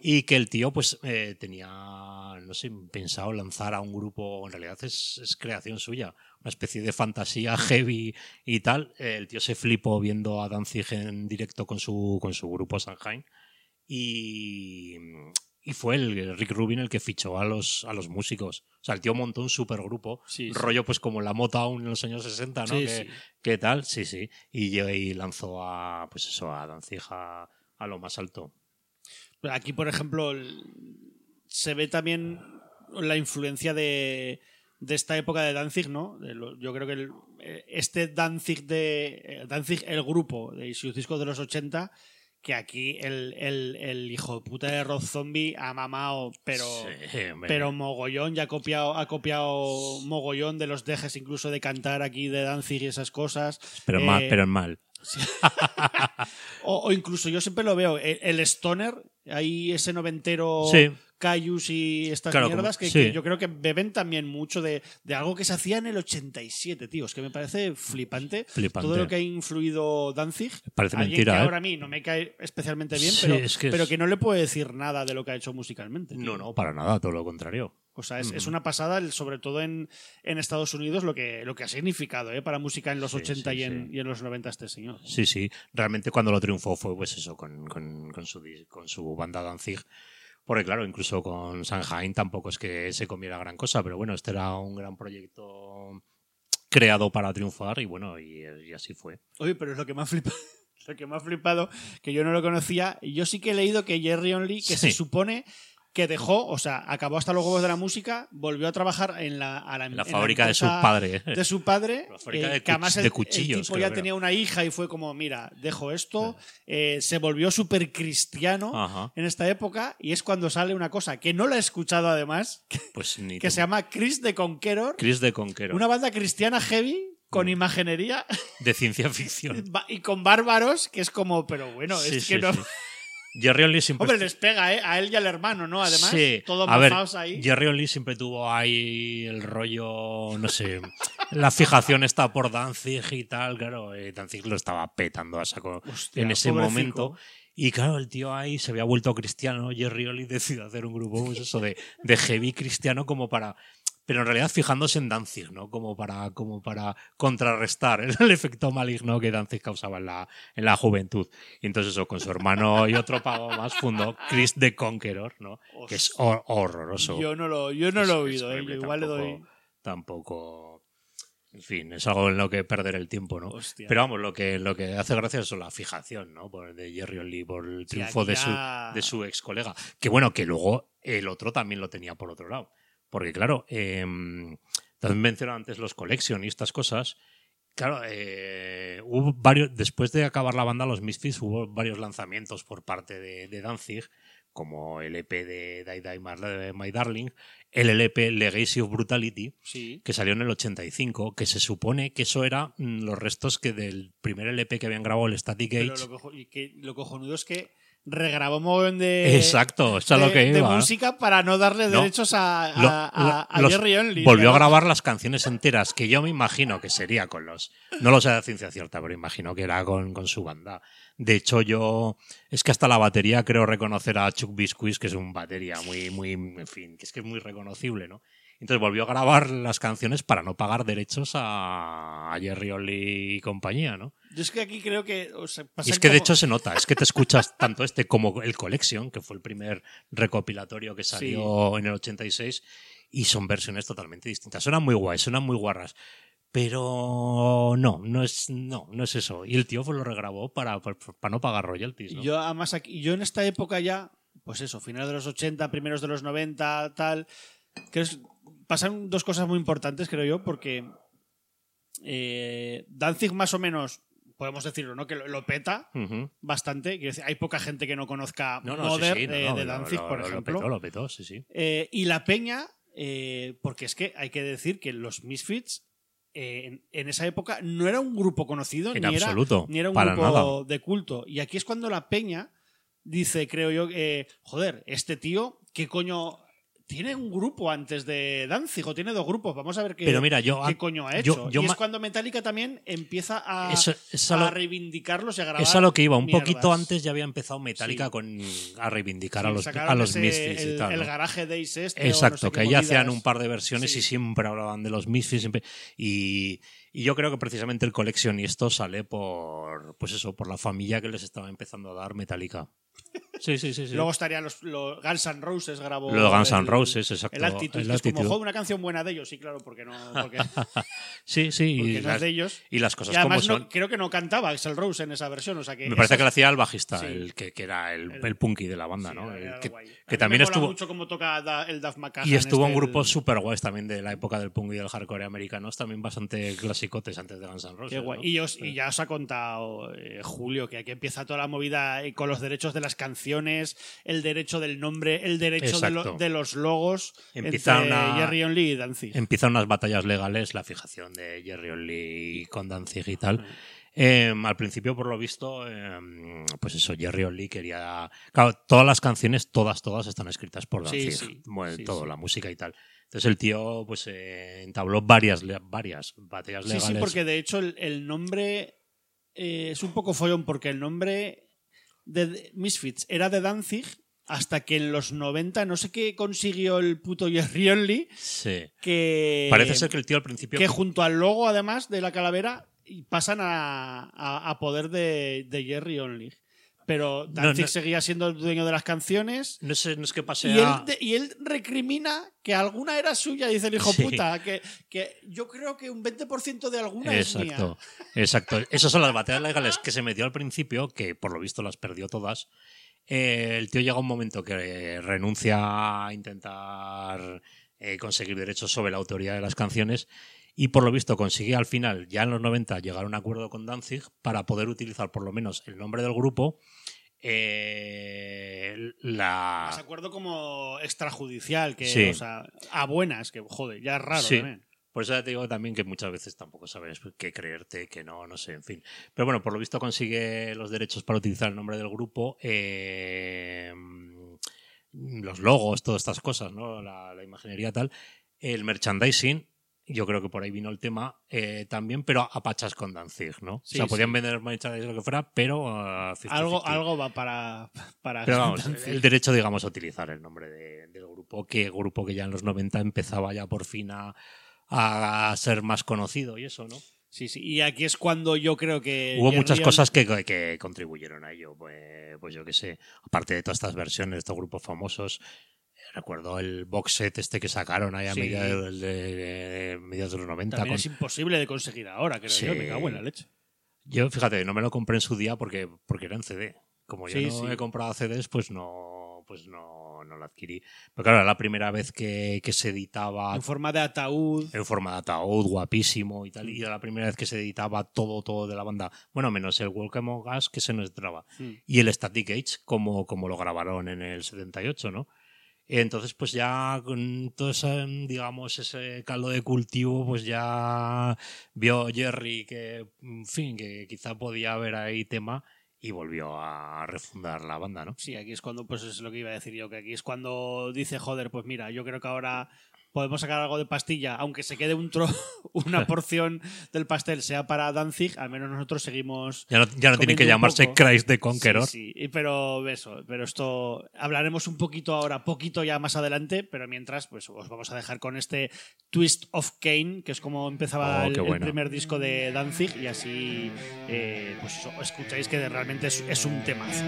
Y que el tío, pues, eh, tenía, no sé, pensado lanzar a un grupo, en realidad es, es creación suya, una especie de fantasía heavy y tal. Eh, el tío se flipó viendo a Danzig en directo con su, con su grupo Sanheim. Y, y fue el Rick Rubin el que fichó a los, a los músicos. O sea, el tío montó un supergrupo, Sí, sí. rollo pues como la Motown en los años 60, ¿no? Sí. ¿Qué tal? Sí, sí. Y, y lanzó a, pues eso, a Danzig a, a lo más alto. Aquí, por ejemplo, se ve también la influencia de, de esta época de Danzig, ¿no? Yo creo que el- este Danzig de eh, Danzig, el grupo de discos de los 80, que aquí el, el- el hijo de puta de Rob Zombie ha mamado, pero, Sí, pero mogollón, ya ha copiado, ha copiado mogollón de los dejes incluso de cantar aquí de Danzig y esas cosas. pero, Eh, mal, pero en O, o incluso yo siempre lo veo, el, el stoner, ahí ese noventero Sí. Cayus y estas Claro, mierdas que, sí. que yo creo que beben también mucho de, de algo que se hacía en el 87, tío. Es que me parece flipante, Flipante. todo lo que ha influido Danzig. Parece mentira, que ¿eh? ahora a mí no me cae especialmente bien, Sí, pero, es que es- pero que no le puedo decir nada de lo que ha hecho musicalmente. tío. No, no, para nada, todo lo contrario. O sea, es, es una pasada, el- sobre todo en, en Estados Unidos, lo que, lo que ha significado ¿eh? para música en los Sí, 80 sí, y, en, sí. y en los 90 este señor. Sí, sí. Realmente cuando lo triunfó fue pues eso, con, con- con su, con su banda Danzig. Porque claro, incluso con Sanheim tampoco es que se comiera gran cosa, pero bueno, este era un gran proyecto creado para triunfar y bueno, y, y así fue. Oye, pero es lo que me ha flipado. Lo que me ha flipado, que yo no lo conocía, y yo sí que he leído que Jerry Only, que se supone que dejó, o sea, acabó hasta los huevos de la música, volvió a trabar en la, a la, La en fábrica de su padre. De su padre, La fábrica eh, de que además el, de el cuchillos, tipo creo ya tenía una hija y fue como, mira, dejo esto, eh, se volvió súper cristiano Ajá. en esta época y es cuando sale una cosa que no la he escuchado además, que, Pues ni que se llama Chris de Conqueror, Chris de Conquero, una banda cristiana heavy con Mm. imaginería de ciencia ficción. y con bárbaros, que es como, pero bueno, Sí, es sí, que no... Jerry Only siempre Hombre, les pega, ¿eh? A él y al hermano, ¿no? Además, Sí. todos a ver, ahí. Jerry Only siempre tuvo ahí el rollo, no sé, la fijación está por Danzig y tal, claro, Danzig lo estaba petando a saco Hostia, en ese pobrecico. momento. Y claro, el tío ahí se había vuelto cristiano, Jerry Only decide hacer un grupo, pues eso, de, de heavy cristiano como para... Pero en realidad fijándose en Danzig, ¿no? Como para, como para contrarrestar el efecto maligno que Danzig causaba en la, en la juventud. Y entonces eso, con su hermano y otro pago más, fundó Chris the Conqueror, ¿no? Que es hor- horroroso. Yo no lo, yo no lo he Es- es oído, ¿eh? horrible, igual le doy... tampoco- Tampoco. En fin, es algo en lo que perder el tiempo, ¿no? Hostia. Pero vamos, lo que, lo que hace gracia es la fijación, ¿no? Por, de Jerry Only por el triunfo aquí de, su, ya- de su ex colega. Que bueno, que luego el otro también lo tenía por otro lado. Porque claro, eh, también mencionaba antes los collection y estas cosas. Claro, eh, hubo varios, después de acabar la banda, los Misfits, hubo varios lanzamientos por parte de, de Danzig, como el EP de Die Die My, My Darling, el LP Legacy of Brutality, Sí. que salió en el 85, que se supone que eso era mm, los restos que del primer LP que habían grabado el Static Pero Age. lo, cojo- y que, lo cojonudo es que regrabó un montón de... Exacto, es de, lo que de iba. música para no darle No. derechos a, a, Lo- a- a los- Jerry Only. volvió a grabar las canciones enteras, que yo me imagino que sería con los. No lo sé de ciencia cierta, pero imagino que era con, con su banda. De hecho, yo. Es que hasta la batería creo reconocer a Chuck Biscuits, que es un batería muy, muy. En fin, que es que es muy reconocible, ¿no? Entonces volvió a grabar las canciones para no pagar derechos a, a Jerry Only y compañía, ¿no? Yo es que aquí creo que... o sea, Y es que de hecho se nota, es que te escuchas tanto este como el Collection, que fue el primer recopilatorio que salió en el 86, y son versiones totalmente distintas. Suenan muy guays, suenan muy guarras. Pero no, no es, no, no es eso. Y el tío pues lo regrabó para, para, para no pagar royalties, ¿no? Yo además aquí, yo en esta época ya, pues eso, finales de los 80, primeros de los 90, tal, que es- pasan dos cosas muy importantes, creo yo, porque eh, Danzig más o menos, podemos decirlo, ¿no? Que lo, lo peta Ujú. bastante. Quiero decir, hay poca gente que no conozca No, no, sí, Mother sí, de, no, de lo- Danzig, lo- por lo ejemplo. petó, lo petó, sí, sí. Eh, y la peña, eh, porque es que hay que decir que los Misfits eh, en, en esa época no era un grupo conocido, En ni, era, absoluto, ni era un grupo nada. de culto. Y aquí es cuando la peña dice, creo yo, eh, joder, este tío, ¿qué coño? Tiene un grupo antes de Danzig, o tiene dos grupos, vamos a ver qué, Pero mira, yo- qué coño ha hecho. yo y es cuando Metallica también empieza a, Eso- es a a lo- reivindicarlos y a grabar. Es a lo que iba. Un mierdas. poquito antes ya había empezado Metallica Sí. con, a reivindicar Sí, a los, a los Misfits el, y tal. el ¿no? garaje Days este, no Exacto, sé que ahí hacían un par de versiones Sí. y siempre hablaban de los Misfits. Siempre, y, y yo creo que precisamente el esto sale por, pues eso, por la familia que les estaba empezando a dar Metallica. Sí, sí, sí. sí. Luego estarían los, los Guns N' Roses grabó. Los Guns N' Roses, exacto, El Altitude, el que es como, Altitude. "Jo, una canción buena de ellos, sí, claro, porque no. Porque, sí, sí. porque Y no es de ellos. y las cosas Y además como no- son. creo que no cantaba Axel Rose en esa versión. O sea que Me parece esas- que lo hacía el bajista, Sí. el que, que era el, El- el punky de la banda, sí, ¿no? El que, guay. También me estuvo. mucho cómo toca Da- el Duff McCahan. Y estuvo en este, grupos el- super guays también de la época del punk y del hardcore americanos, también bastante clasicotes antes de Guns N' Roses. Qué guay. ¿no? Y, os- y ya os ha contado eh, Julio que aquí empieza toda la movida eh, con los derechos de las canciones, el derecho del nombre, el derecho de, lo- Exacto. de los logos Empieza entre una- Jerry Only y Danzig. Empiezan unas batallas legales, la fijación de Jerry Only con Danzig y tal. Em, al principio, por lo visto, em, pues eso, Jerry Only quería. Claro, todas las canciones, todas, todas están escritas por Sí, Danzig. sí, Bueno, sí, todo, sí. la música y tal. Entonces el tío, pues, eh, entabló varias, varias batallas Sí, legales. sí, porque de hecho el, el nombre eh, es un poco follón, porque el nombre de Misfits era de Danzig hasta que en los 90 no sé qué consiguió el puto Jerry Only Sí. que Parece ser que el tío al principio. que junto al logo además de la calavera pasan a, a- a poder de, de Jerry Only. Pero Danzig no. seguía siendo el dueño de las canciones. No sé, no es que pase Y él, a- de- y él recrimina que alguna era suya, dice el hijo Sí. puta, que, que yo creo que un 20% de alguna es mía. Exacto, exacto. Esas son las batallas legales que se metió al principio, que por lo visto las perdió todas. Eh, el tío llega a un momento que renuncia a intentar eh, conseguir derechos sobre la autoría de las canciones y por lo visto consigue al final, ya en los 90, llegar a un acuerdo con Danzig para poder utilizar por lo menos el nombre del grupo. eh, la, Más acuerdo como extrajudicial, que, Sí. o sea, a buenas, que joder, ya es raro Sí. también. Por eso ya te digo también que muchas veces tampoco sabes qué creerte, que no, no sé, en fin. Pero bueno, por lo visto consigue los derechos para utilizar el nombre del grupo, eh, los logos, todas estas cosas, ¿no? La, la imaginería tal. El merchandising, yo creo que por ahí vino el tema eh, también, pero a pachas con Danzig, ¿no? Sí, o sea, sí. podían vender merchandising lo que fuera, pero 50-50. Algo, algo va para, para Pero vamos, Danzig. el derecho, digamos, a utilizar el nombre de- del grupo, que grupo que ya en los 90 empezaba ya por fin a, a ser más conocido y eso, ¿no? Sí, sí. Y aquí es cuando yo creo que. Hubo Jerry muchas cosas que, que contribuyeron a ello, pues, pues yo qué sé, aparte de todas estas versiones de estos grupos famosos, recuerdo el box set este que sacaron ahí a Sí. mediados de, de- mediados de los 90. También con- es imposible de conseguir ahora, creo Sí. yo. Me cago en la leche. Yo, fíjate, no me lo compré en su día porque, porque era en CD. Como yo Sí, no he comprado CDs, pues no, pues no, no lo adquirí. Pero claro, era la primera vez que, que se editaba En forma de ataúd. en forma de ataúd, guapísimo y tal. Y era la primera vez que se editaba todo, todo de la banda. Bueno, menos el Welcome Among Us que se nos traba. Mm. Y el Static Age, como, como lo grabaron en el 78, ¿no? Entonces, pues ya con todo ese, digamos, ese caldo de cultivo, pues ya vio Jerry que, fin, que quizá podía haber ahí tema y volvió a refundar la banda, ¿no? Sí, aquí es cuando, pues es lo que iba a decir yo, que aquí es cuando dice, joder, pues mira, yo creo que ahora podemos sacar algo de pastilla, aunque se quede un tro una porción del pastel sea para Danzig, al menos nosotros seguimos Ya no, ya no tiene que llamarse. Christ the Conqueror. Sí, sí, pero eso, pero esto hablaremos un poquito ahora, poquito ya más adelante, pero mientras, pues os vamos a dejar con este Twist of Kane, que es como empezaba Oh, el, qué el bueno. primer disco de Danzig, y así eh, pues escucháis que realmente es, es un temazo.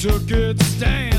took its stand.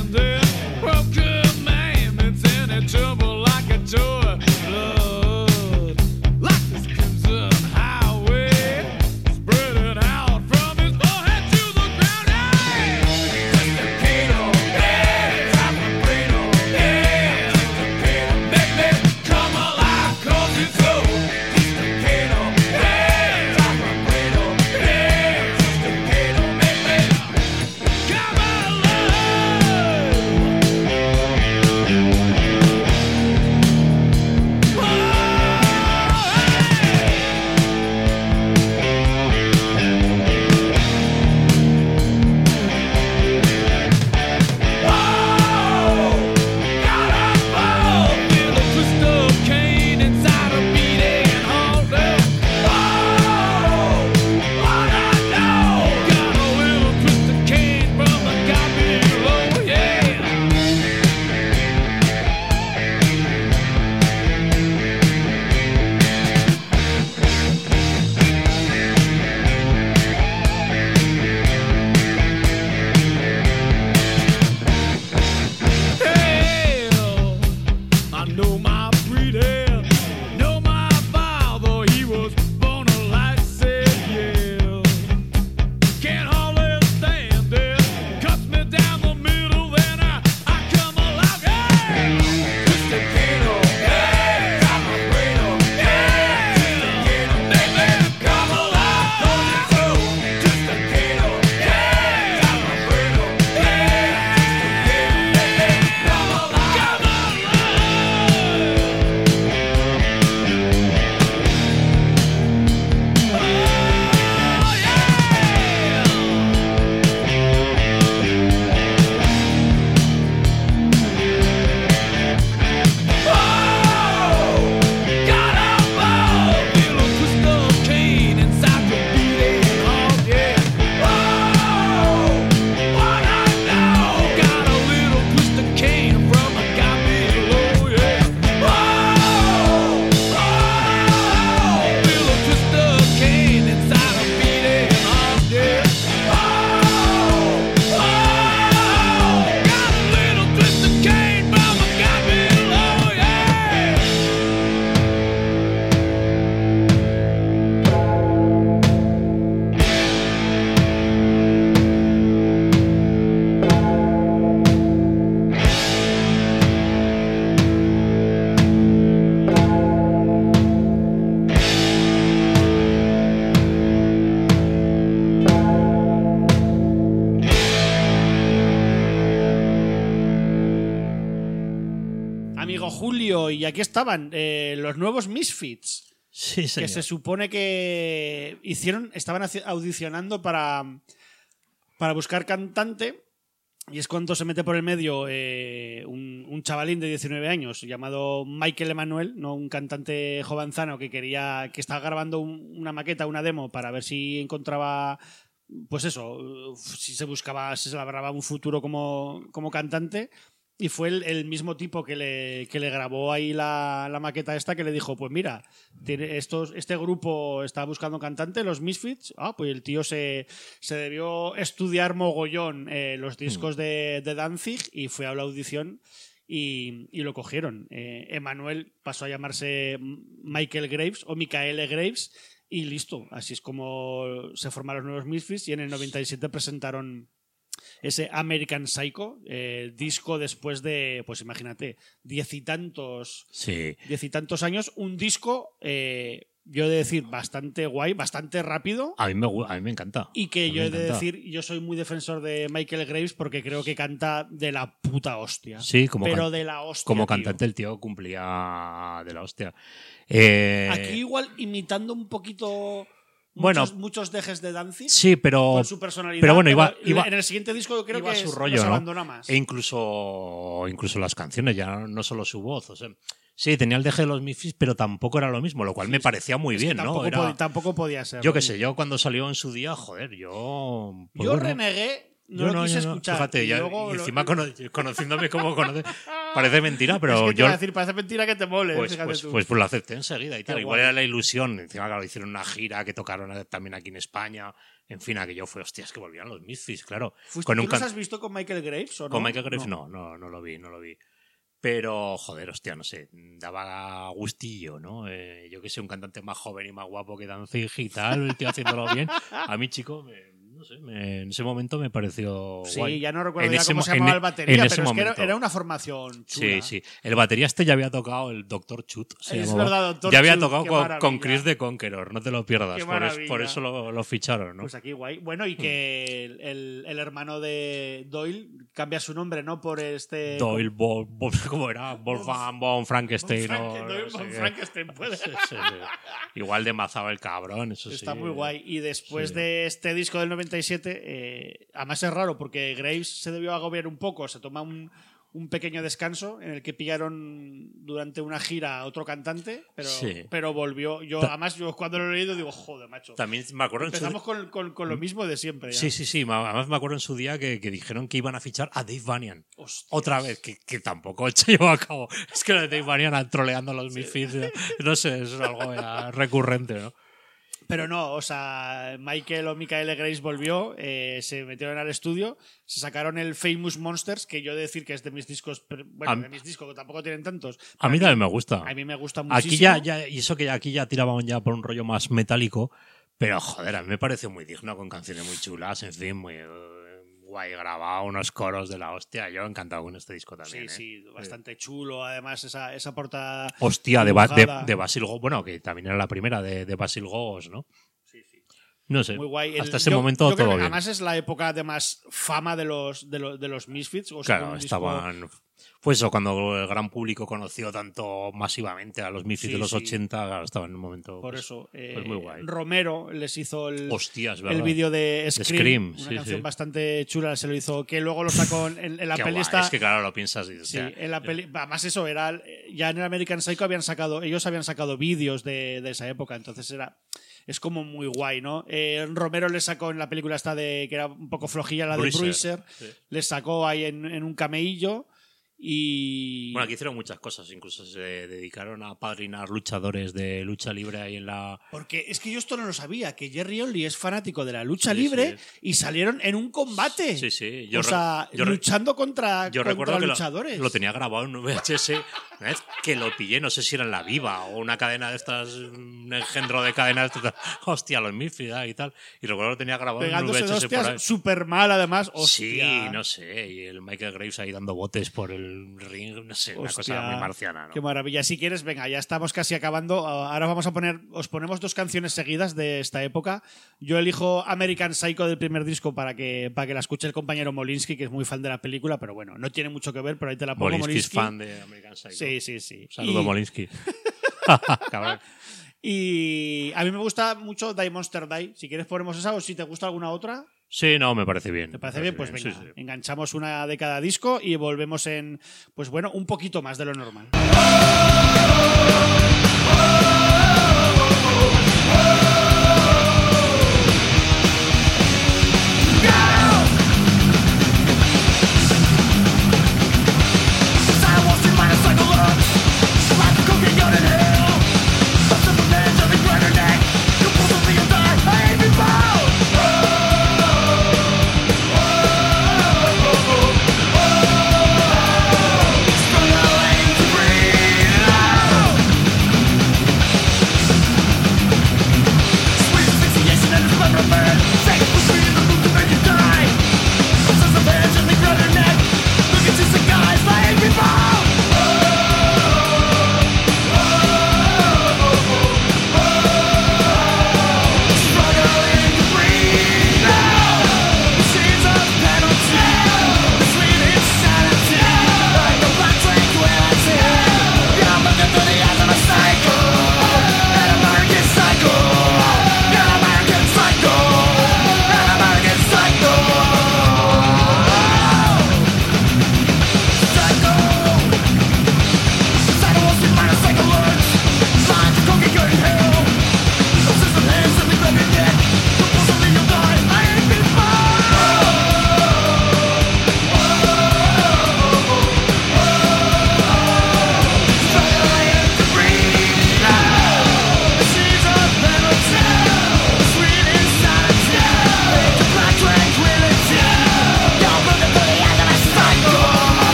Aquí estaban eh, los nuevos Misfits. Sí, que se supone que hicieron, estaban audicionando para, para buscar cantante. Y es cuando se mete por el medio eh, un, un chavalín de 19 años llamado Michael Emanuel, no un cantante jovenzano que quería, que estaba grabando un- una maqueta, una demo para ver si encontraba, pues eso, si se buscaba, si se labraba un futuro como, como cantante. Y fue el, el mismo tipo que le, que le grabó ahí la, la maqueta esta que le dijo, pues mira, tiene estos, este grupo está buscando cantante, los Misfits. Ah, pues el tío se, se debió estudiar mogollón eh, los discos de, de Danzig y fue a la audición y, y lo cogieron. Eh, Emanuel pasó a llamarse Michael Graves o Michael Graves y listo. Así es como se formaron los nuevos Misfits y en el 97 presentaron ese American Psycho, eh, disco después de, pues imagínate, diez y tantos, Sí. diez y tantos años, un disco, eh, yo he de decir, bastante guay, bastante rápido. A mí me, a mí me encanta. Y que yo he de decir, yo soy muy defensor de Michael Graves porque creo que canta de la puta hostia. Sí, como, pero de la hostia. como tío. cantante el tío cumplía de la hostia. Eh, Aquí igual imitando un poquito Bueno. muchos, muchos dejes de Danzig sí, pero, con su personalidad. pero bueno, iba- iba- en el siguiente disco yo creo iba que su rollo, los ¿no? abandona más. E incluso, incluso las canciones, ya no solo su voz. O sea, sí, tenía el deje de los Misfits, pero tampoco era lo mismo, lo cual me parecía muy bien, ¿no? tampoco, Era- pod- tampoco podía ser. yo qué sé, yo cuando salió en su día, joder, yo. pues yo bueno, renegué, no yo lo quise yo escuchar. Fíjate, y ya, luego y lo- encima cono- conociéndome como conoce, parece mentira, pero es que te yo. a decir, parece mentira que te mole. Pues, pues, pues, pues lo acepté enseguida y tal. Igual guay. era la ilusión. Encima, claro, hicieron una gira que tocaron también aquí en España. En fin, aquello fue, hostias, que volvían los Misfits, claro. Con ¿Tú un los has visto con Michael Graves o no? Con Michael Graves no. no, no, lo vi, no lo vi. Pero, joder, hostia, no sé, daba gustillo, ¿no? Eh, yo que sé, un cantante más joven y más guapo que Danzig y tal, el tío haciéndolo bien. A mí, chico, me- no sé, me- en ese momento me pareció Sí, guay. ya no recuerdo En ya ese cómo mo- se llamaba el batería, en pero es que era, momento. era una formación chula. Sí, sí. El batería este ya había tocado el Doctor Chut. se Es llamaba. verdad, Dr. Ya había Chut, tocado con, Chris de Conqueror, no te lo pierdas. Por, es- por eso lo, lo ficharon, ¿no? Pues aquí guay. Bueno, y que el, el- el hermano de Doyle cambia su nombre, ¿no? Por este... Doyle, Bo- Bo- ¿cómo era? Wolfgang von Frankenstein. Franken- no Doyle sé. Frankenstein, puede. Sí, sí, sí. Igual de mazado el cabrón, eso sí. Está muy guay. Y después de este disco del 97, eh, además es raro porque Graves se debió agobiar un poco, se toma un, un pequeño descanso en el que pillaron durante una gira a otro cantante, pero, Sí. pero volvió. Yo, Ta- además, yo cuando lo he leído digo, joder, macho. También me acuerdo en su Empezamos con, con- con lo mismo de siempre. ya. Sí, sí, sí. Además me acuerdo en su día que, que dijeron que iban a fichar a Dave Vanian. Hostias. Otra vez, que, que tampoco se llevó a cabo. Es que lo de Dave Vanian troleando a los Misfits, eh, no sé, es algo ya recurrente, ¿no? Pero no, o sea, Michael o Michael Grace volvió, eh, se metieron al estudio, se sacaron el Famous Monsters, que yo he de decir que es de mis discos, bueno, A de mis discos, que tampoco tienen tantos. A mí también me gusta. A mí me gusta muchísimo. Aquí ya, ya, y eso que aquí ya tiraban ya por un rollo más metálico, pero joder, a mí me pareció muy digno, con canciones muy chulas, en fin, muy guay grabado, unos coros de la hostia. Yo encantado con este disco también. Sí, ¿eh? sí, bastante chulo. Además, esa, esa portada. Hostia, de, de, de Basil Go, bueno, que también era la primera de, de Basil Gogos, ¿no? Sí, sí. No sé. Muy guay. El- Hasta ese yo- momento yo creo todo que bien. Además, es la época de más fama de los, de los, de los Misfits. O sea, Claro, disco- Fue eso, cuando el gran público conoció tanto masivamente a los Sí, de los sí. 80, claro, estaban en un momento. Por pues, eso. eh, pues muy guay. Romero les hizo el. El vídeo de Scream, Scream, una sí, canción bastante chula, se lo hizo, que luego lo sacó en, en la Qué peli guay, está, Es que claro, lo piensas y dices, sí, en la peli, además eso era, ya en el American Psycho habían sacado, ellos habían sacado vídeos de, de esa época, entonces era, es como muy guay, ¿no? Eh, Romero le sacó en la película esta de, que era un poco flojilla, la Bruiser, de Bruiser, sí. le sacó ahí en, en un cameillo y... Bueno, aquí hicieron muchas cosas, incluso se dedicaron a padrinar luchadores de lucha libre ahí en la. Porque es que yo esto no lo sabía, que Jerry Only es fanático de la lucha Sí, libre sí. y salieron en un combate. Sí, sí. Yo o sea, yo luchando contra, Yo contra recuerdo que lo, luchadores. lo tenía grabado en un VHS. Una vez que lo pillé, no sé si era en la Viva o una cadena de estas, un engendro de cadenas. Hostia, los Misfits ah, y tal. Y recuerdo que lo tenía grabado en un Pegándose de VHS súper mal, además. Sí, no sé. Y el Michael Graves ahí dando botes por el ring. No sé, una cosa muy marciana, ¿no? Qué maravilla. Si quieres, venga, ya estamos casi acabando. Ah, Ahora vamos a poner, os ponemos dos canciones seguidas de esta época. Yo elijo American Psycho del primer disco para que, para que la escuche el compañero Molinsky, que es muy fan de la película, pero bueno, no tiene mucho que ver, pero ahí te la pongo. Molinsky es Molinsky. fan de American Psycho. Sí, sí, sí. Saludo, y, Molinsky. Cabrón. y a mí me gusta mucho Die Monster Die. Si quieres ponemos esa o si te gusta alguna otra. Sí, no, me parece bien. ¿Te me parece bien? Pues venga, sí. enganchamos una de cada disco y volvemos en, pues bueno, un poquito más de lo normal.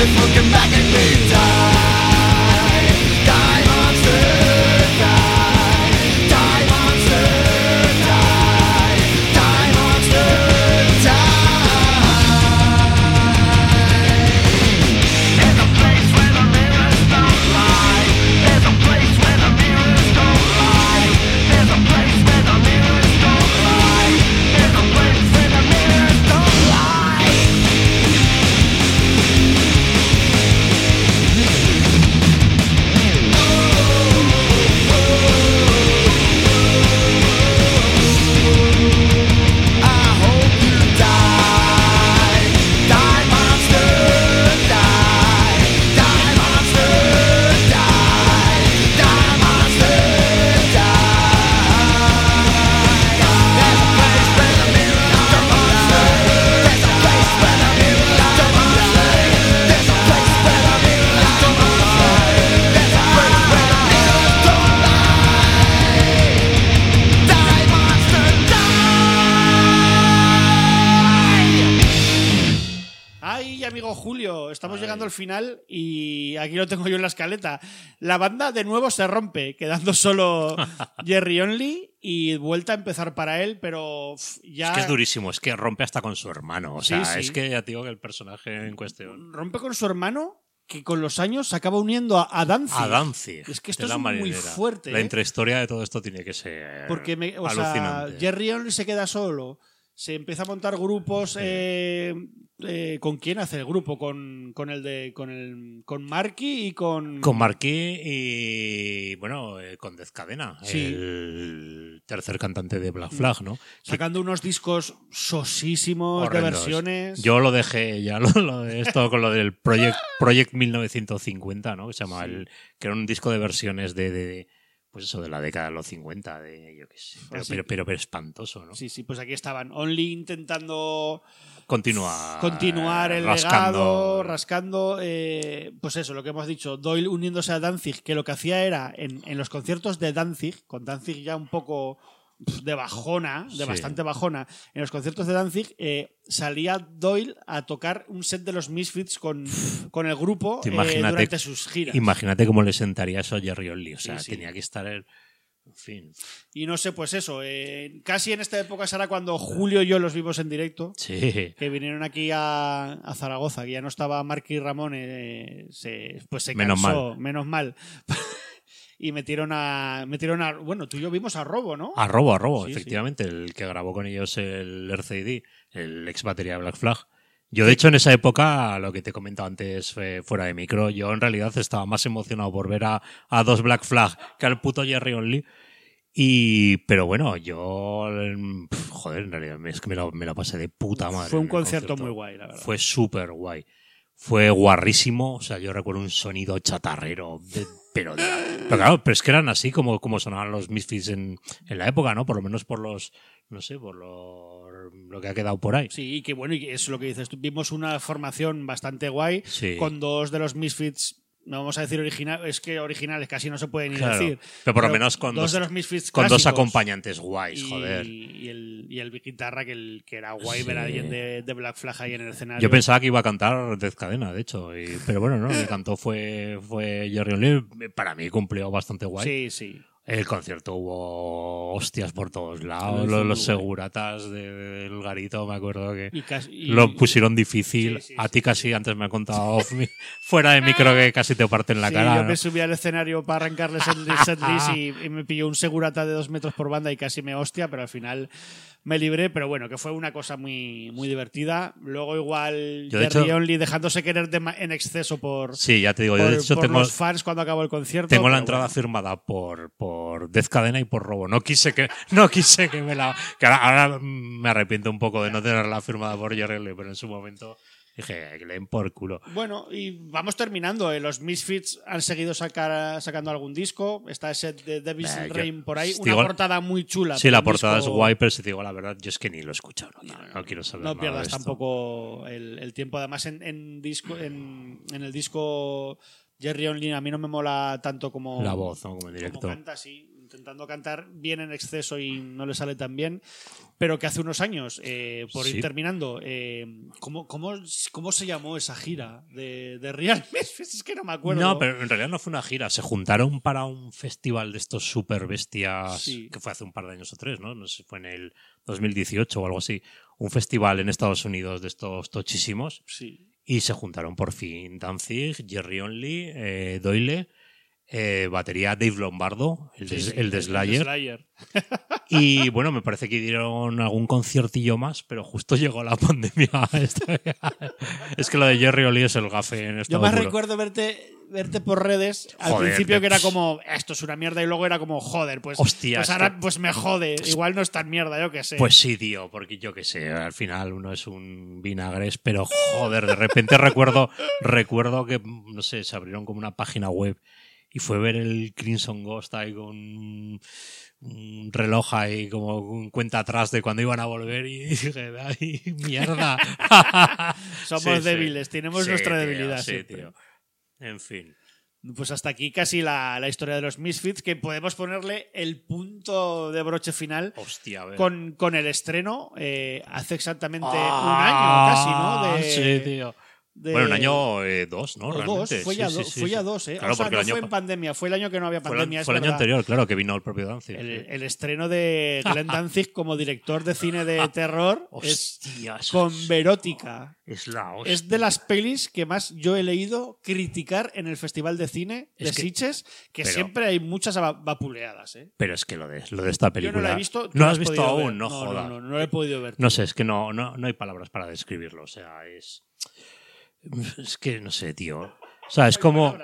If looking back la escaleta. La banda de nuevo se rompe, quedando solo Jerry Only y vuelta a empezar para él, pero ya Es que es durísimo, es que rompe hasta con su hermano. O sea, sí. es que ya te digo que el personaje en cuestión. rompe con su hermano que con los años se acaba uniendo a, a Danzig. A Danzig. Es que esto es muy marinera. fuerte, La ¿eh? intrahistoria de todo esto tiene que ser Porque me, o sea, alucinante. Jerry Only se queda solo. Se empieza a montar grupos. eh, eh, ¿Con quién hace el grupo? Con, con el de. con el. con Marky y con. Con Marquis y, bueno, eh, con Dezcadena, Sí. el tercer cantante de Black Flag, ¿no? Sacando unos discos sosísimos de versiones. Yo lo dejé ya, lo, lo esto con lo del Project, Project 1950, ¿no? Que se llama Sí. el, que era un disco de versiones de, de- de, pues eso, de la década de los 50, de yo qué sé, pero, pero espantoso, ¿no? Sí, sí, pues aquí estaban. Only intentando Continúa continuar el rascando. legado, rascando. eh, pues eso, lo que hemos dicho. Doyle uniéndose a Danzig, que lo que hacía era en, en los conciertos de Danzig, con Danzig ya un poco de bajona, de Sí. bastante bajona, en los conciertos de Danzig eh, salía Doyle a tocar un set de los Misfits con, con el grupo eh, durante sus giras. Imagínate cómo le sentaría eso a Jerry Only. O Sí, sea, sí. tenía que estar el. En fin. Y no sé, pues eso, eh, casi en esta época será cuando Julio y yo los vimos en directo. Sí. que vinieron aquí a, a Zaragoza, que ya no estaba Marky y Ramón, eh, se, pues se Menos cansó, menos mal. y metieron a, metieron a. Bueno, tú y yo vimos a Robo, ¿no? A Robo, a Robo, Sí, efectivamente, el que grabó con ellos el RCD, el ex batería de Black Flag. Yo, de hecho, en esa época, lo que te he comentado antes eh, fuera de micro, yo en realidad estaba más emocionado por ver a, a dos Black Flag que al puto Jerry Only. Y, pero bueno, yo, mm, joder, en realidad es que me lo, me lo pasé de puta madre. Fue un concierto, muy guay, la verdad. Fue súper guay. Fue guarrísimo. O sea, yo recuerdo un sonido chatarrero. de- pero, de- pero claro, pero es que eran así como, como sonaban los Misfits en, en la época, ¿no? Por lo menos por los. No sé, por lo, lo que ha quedado por ahí. Sí, y que bueno, y es lo que dices. Vimos una formación bastante guay Sí. con dos de los Misfits. No vamos a decir original, es que originales casi no se puede ni Claro, decir. pero por lo menos con dos dos- de los Misfits Con dos acompañantes guays, y, joder. y el, y el guitarra que, el, que era guay Sí. ver a alguien de, de Black Flag ahí en el escenario. Yo pensaba que iba a cantar Death Cadena, de hecho. y- pero bueno, no, el que cantó fue, fue Jerry Only. Para mí cumplió bastante guay. Sí, sí. El concierto hubo hostias por todos lados. Lo hizo Los, seguratas de- del garito, me acuerdo que Y casi- y- lo pusieron difícil. Sí, sí, a ti casi, antes me han contado fuera de micro que casi te parten la Sí, cara. yo ¿no? me subí al escenario para arrancarles el setlist y, y me pilló un segurata de dos metros por banda y casi me hostia, pero al final me libré. Pero bueno, que fue una cosa muy, muy divertida. Luego igual Yo, de Jerry hecho- Only dejándose querer de en exceso por, Sí, ya te digo, yo por, de hecho por tengo, los fans cuando acabó el concierto. tengo la entrada bueno. firmada por, por Death Cadena y por Robo. No quise que, no quise que me la. Que ahora, ahora me arrepiento un poco de no tenerla firmada por Jerry Only, pero en su momento dije que le den por culo. Bueno, y vamos terminando. eh. Los Misfits han seguido sacar, sacando algún disco. Está ese de Devil's yo- Rain por ahí. digo- Una portada muy chula. Sí, la portada disco- es guay, pero si te digo la verdad, yo es que ni lo he escuchado. No, quiero, no quiero saber No nada pierdas de esto. tampoco el, el tiempo. Además, en, en disco, en, en el disco Jerry Only a mí no me mola tanto como La voz, ¿no? Como en como directo. canta, sí, intentando cantar bien en exceso y no le sale tan bien. Pero que hace unos años, eh, por Sí. ir terminando, eh, ¿cómo, cómo, cómo se llamó esa gira de, de Real Misfits? Es que no me acuerdo. No, pero en realidad no fue una gira. Se juntaron para un festival de estos super bestias Sí. que fue hace un par de años o tres, ¿no? No sé fue en el 2018 o algo así. Un festival en Estados Unidos de estos tochísimos. Sí. Y se juntaron por fin Danzig, Jerry Only, eh, Doyle, eh, batería Dave Lombardo, el, de, Sí, sí, el de Slayer. Slayer. Y bueno, me parece que dieron algún conciertillo más, pero justo llegó la pandemia. es que lo de Jerry Only es el gafe en Yo estado más puro. recuerdo verte, verte por redes al Joder, principio que era como esto es una mierda y luego era como joder, pues, Hostia, pues es ahora que- pues me jode. Igual no es tan mierda, yo qué sé. Pues sí, tío, porque yo qué sé, al final uno es un vinagres, pero joder, de repente recuerdo, recuerdo que, no sé, se abrieron como una página web y fue ver el Crimson Ghost ahí con un, un reloj ahí como un cuenta atrás de cuando iban a volver y dije, ay, mierda. Somos Sí, sí. débiles, tenemos Sí, nuestra tío, debilidad. Sí, siempre. tío. En fin. Pues hasta aquí casi la, la historia de los Misfits, que podemos ponerle el punto de broche final Hostia, con, con el estreno eh, hace exactamente Ah, un año casi, ¿no? De, Sí, tío. De- Bueno, un año eh, dos, ¿no? o dos, fue ya, sí, do- sí, fue sí. ya dos, ¿eh? Claro, o sea, no el año fue en pa- pandemia, fue el año que no había fue el- pandemia. fue el es año anterior, claro, que vino el propio Danzig. El, estreno de Glenn Danzig como director de cine de terror es Hostia, eso con es- Verótica. Es la hostia. Es de las pelis que más yo he leído criticar en el Festival de Cine de Es que- Sitges, que pero- siempre hay muchas va- vapuleadas. ¿eh? Pero es que lo de, lo de esta Yo película. no la he visto. ¿No la has visto ver. aún? No, no, jodas. no, no, no la he podido ver. No sé, es que no, no, no hay palabras para describirlo. O sea, es. Es que no sé, tío. O sea, es como.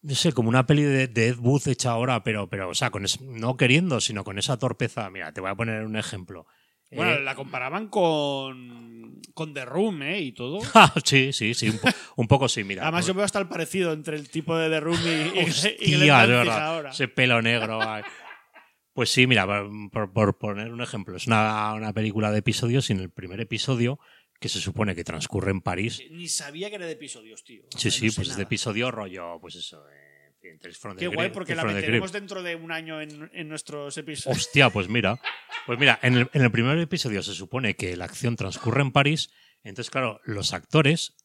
No sé, como una peli de, de Ed Wood hecha ahora, pero, pero o sea, con es- no queriendo, sino con esa torpeza. Mira, te voy a poner un ejemplo. Bueno, Eh, la comparaban con, con The Room, ¿eh? Y todo. ah, sí, sí, sí, un, po- un poco sí, mira. Además, por- yo veo hasta el parecido entre el tipo de The Room y, y, y Hostia, verdad. ahora. Ese pelo negro. Pues sí, mira, por, por poner un ejemplo, es una, una película de episodios y en el primer episodio, que se supone que transcurre en París, Ni sabía que era de episodios, tío. Sí, sí, no sé pues es de nada. episodio rollo, pues eso, eh, Qué guay, porque la meteremos dentro de un año en, en nuestros episodios. Hostia, pues mira. Pues mira, en el, en el primer episodio se supone que la acción transcurre en París, entonces, claro, los actores,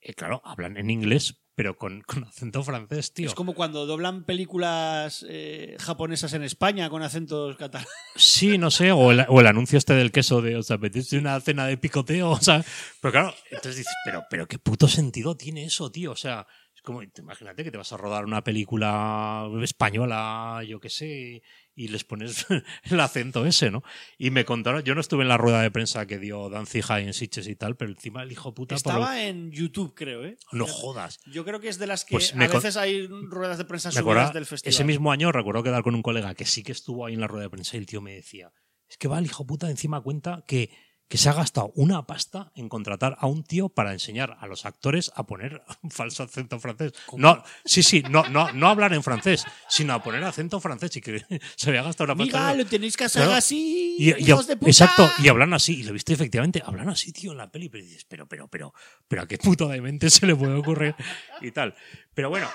eh, claro, hablan en inglés, pero con, con acento francés, tío. Es como cuando doblan películas eh, japonesas en España con acentos catalanes. Sí, no sé, o el, o el anuncio este del queso de, o sea, metiste una cena de picoteo, o sea, pero claro, entonces dices, pero, pero qué puto sentido tiene eso, tío, o sea, es como, te- imagínate que te vas a rodar una película española, yo qué sé, y les pones el acento ese, ¿no? Y me contaron, yo no estuve en la rueda de prensa que dio Danzig ahí en Sitges y tal, pero encima el hijo puta... lo- Estaba en YouTube, creo, ¿eh? No jodas. Yo creo que es de las que Pues a con- veces hay ruedas de prensa subidas acuerdo, del festival. ese mismo año recuerdo quedar con un colega que sí que estuvo ahí en la rueda de prensa y el tío me decía, es que va el hijo puta encima cuenta que, que se ha gastado una pasta en contratar a un tío para enseñar a los actores a poner un falso acento francés. No, sí, sí, no, no, no hablar en francés, sino a poner acento francés y que se había gastado una pasta. Amiga, lo tenéis que hacer Claro. así, Y, y- hijos de puta. exacto, y hablan así, y lo viste efectivamente, hablan así, tío, en la peli, pero dices, pero, pero, pero, pero a qué puto demente se le puede ocurrir y tal. Pero bueno,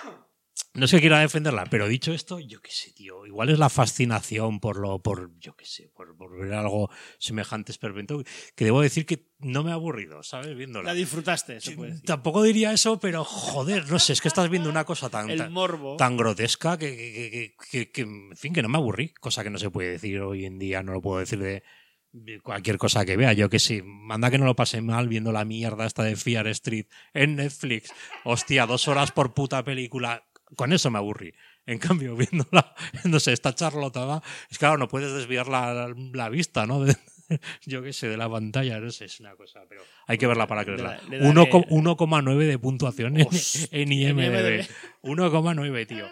no es que quiera defenderla, pero dicho esto, yo qué sé, tío, igual es la fascinación por lo, por, yo qué sé, por, por ver algo semejante esperpento, que debo decir que no me ha aburrido, ¿sabes? Viéndola. La disfrutaste, se puede decir. Tampoco diría eso, pero joder, no sé, es que estás viendo una cosa tan, El morbo. tan grotesca que, que- que- en fin, que no me aburrí, cosa que no se puede decir hoy en día, no lo puedo decir de de cualquier cosa que vea, yo que sí, manda que no lo pase mal viendo la mierda esta de Fear Street en Netflix, hostia, dos horas por puta película, con eso me aburrí. En cambio, viéndola, no sé, esta charlotada, es claro, no puedes desviar la, la vista, ¿no? De- yo qué sé, de la pantalla, no sé, es una cosa, pero hay que verla para creerla. Le daré- Uno co- 1,9 de puntuación en, en IMDb. IMDb. 1,9, tío.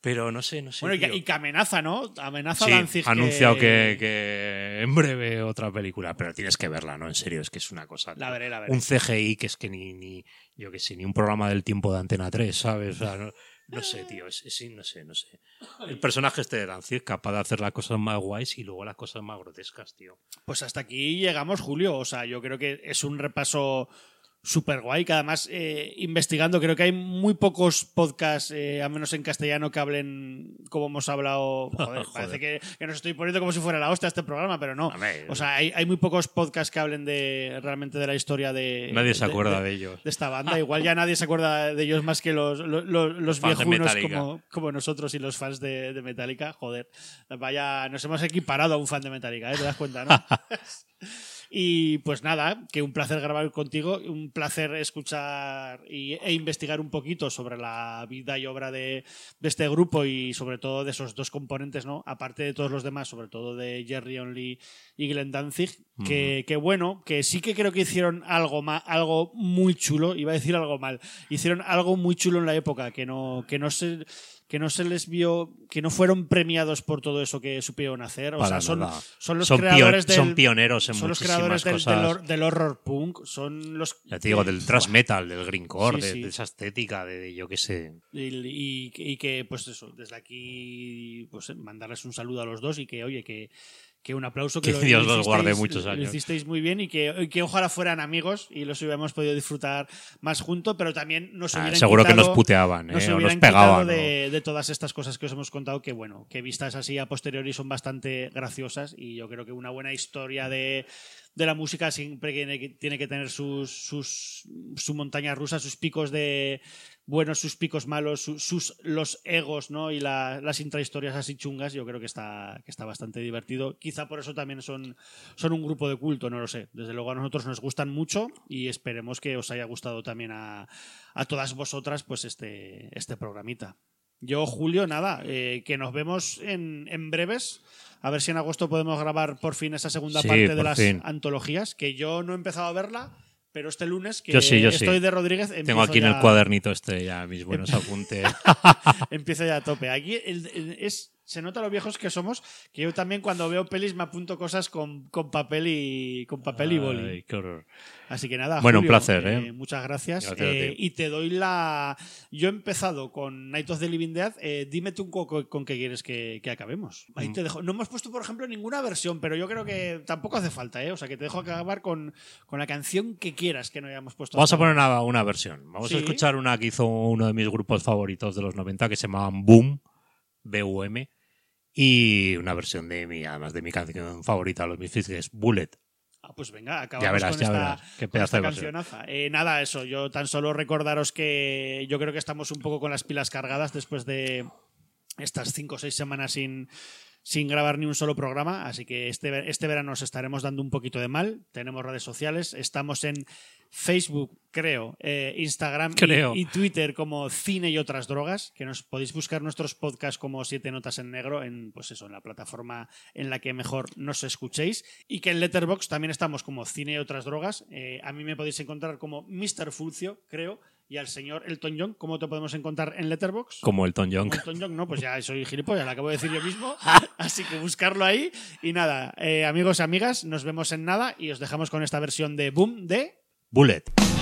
Pero no sé, no sé. Bueno, y que, tío. y que amenaza, ¿no? Amenaza Sí, Danzig ha anunciado que, que en breve otra película, pero tienes que verla, ¿no? En serio, es que es una cosa. La veré, la veré. Un CGI que es que ni, ni, yo que sé, ni un programa del tiempo de Antena 3, ¿sabes? O sea, no, no sé, tío, es, es- sí, no sé, no sé. El personaje este de Danzig capaz de hacer las cosas más guays y luego las cosas más grotescas, tío. Pues hasta aquí llegamos, Julio. O sea, yo creo que es un repaso súper guay. Que además, eh, investigando, creo que hay muy pocos podcasts, eh, al menos en castellano, que hablen como hemos hablado. Joder, Joder. parece que, que nos estoy poniendo como si fuera la hostia este programa, pero no. O sea, hay, hay muy pocos podcasts que hablen de realmente de la historia de. Nadie se acuerda de, de ellos. de esta banda. Igual ya nadie se acuerda de ellos más que los, los, los- viejunos como, como nosotros y los fans de, de Metallica. Joder, vaya, nos hemos equiparado a un fan de Metallica, ¿eh? ¿Te das cuenta, no? Y pues nada, que un placer grabar contigo, un placer escuchar y, e investigar un poquito sobre la vida y obra de, de este grupo y sobre todo de esos dos componentes, ¿no? Aparte de todos los demás, sobre todo de Jerry Only y Glenn Danzig, que, que bueno, que sí que creo que hicieron algo ma- algo muy chulo, iba a decir algo mal, hicieron algo muy chulo en la época, que no, que no se que no se les vio, que no fueron premiados por todo eso que supieron hacer. O Para sea, son, son los Son creadores del, son pioneros en son los creadores del, cosas. del hor- del horror punk, son los Ya te digo, del thrash metal, del greencore, Sí, de, sí. de esa estética, de, de yo qué sé. y, y- y que pues eso, desde aquí pues mandarles un saludo a los dos y que oye que que un aplauso que, Que lo- Dios lo los guarde muchos Lo años. hicisteis muy bien y que, que ojalá fueran amigos y los hubiéramos podido disfrutar más juntos, pero también nos Ah, hubieran seguro que quitado- nos puteaban, ¿eh? nos o nos pegaban. de, de todas estas cosas que os hemos contado que bueno que vistas así a posteriori son bastante graciosas y yo creo que una buena historia de de la música siempre tiene que, tiene que tener sus, sus su montaña rusa, sus picos de buenos, sus picos malos, su- sus los egos, ¿no? Y la- las intrahistorias así chungas, yo creo que está, que está bastante divertido. Quizá por eso también son, son un grupo de culto, no lo sé. Desde luego a nosotros nos gustan mucho y esperemos que os haya gustado también a, a todas vosotras pues este, este programita. Yo, Julio, nada, eh, que nos vemos en, en breves. A ver si en agosto podemos grabar por fin esa segunda Sí, parte de las fin. antologías, que yo no he empezado a verla, pero este lunes, que Yo sí, yo sí. estoy de Rodríguez, Tengo aquí en el cuadernito este ya mis buenos apuntes. empiezo ya a tope. Aquí el- el- es, se nota lo viejos que somos, que yo también cuando veo pelis me apunto cosas con, con papel y con papel y boli. Ay, qué horror. Así que nada, Bueno, un placer, ¿eh? Muchas gracias. Eh, y te doy la. Yo he empezado con Night of the Living Dead. Eh, dime tú un poco con qué quieres que, que acabemos. Ahí Mm. te dejo. No hemos puesto, por ejemplo, ninguna versión, pero yo creo que tampoco hace falta, ¿eh? O sea, que te dejo acabar con, con la canción que quieras que no hayamos puesto. Vamos a poner una, una versión. Vamos Sí. a escuchar una que hizo uno de mis grupos favoritos de los 90 que se llamaban Boom, B-U-M, y una versión de mi, además de mi canción favorita, los Misfits, que es Bullet. Ah, pues venga, acabamos Ya verás, con ya esta, verás. Qué con esta cancionaza. Eh, nada, eso. Yo tan solo recordaros que yo creo que estamos un poco con las pilas cargadas después de estas cinco o seis semanas sin, sin grabar ni un solo programa. Así que este, este verano nos estaremos dando un poquito de mal. Tenemos redes sociales. Estamos en Facebook, creo, eh, Instagram y- Creo. Y, Twitter como Cine y otras drogas. Que nos podéis buscar nuestros podcasts como Siete Notas en Negro en, pues eso, en la plataforma en la que mejor nos escuchéis. Y que en Letterboxd también estamos como Cine y otras drogas. Eh, a mí me podéis encontrar como Mr. Fulcio, creo. Y al señor Elton John, ¿cómo te podemos encontrar en Letterboxd? Como Elton John. Elton John, no, pues ya soy gilipollas, lo acabo de decir yo mismo. Así que buscarlo ahí. Y nada, eh, amigos y amigas, nos vemos en nada y os dejamos con esta versión de Boom de. Bullet.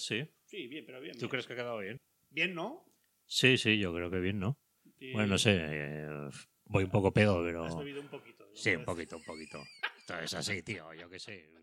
sí. Sí, bien, pero bien. ¿Tú crees que ha quedado bien? Bien, ¿no? Sí, sí, yo creo que bien, ¿no? Bueno, no sé, eh, voy un poco pedo, pero... Has un poquito. Sí, un poquito, un poquito. Entonces así, tío, yo qué sé.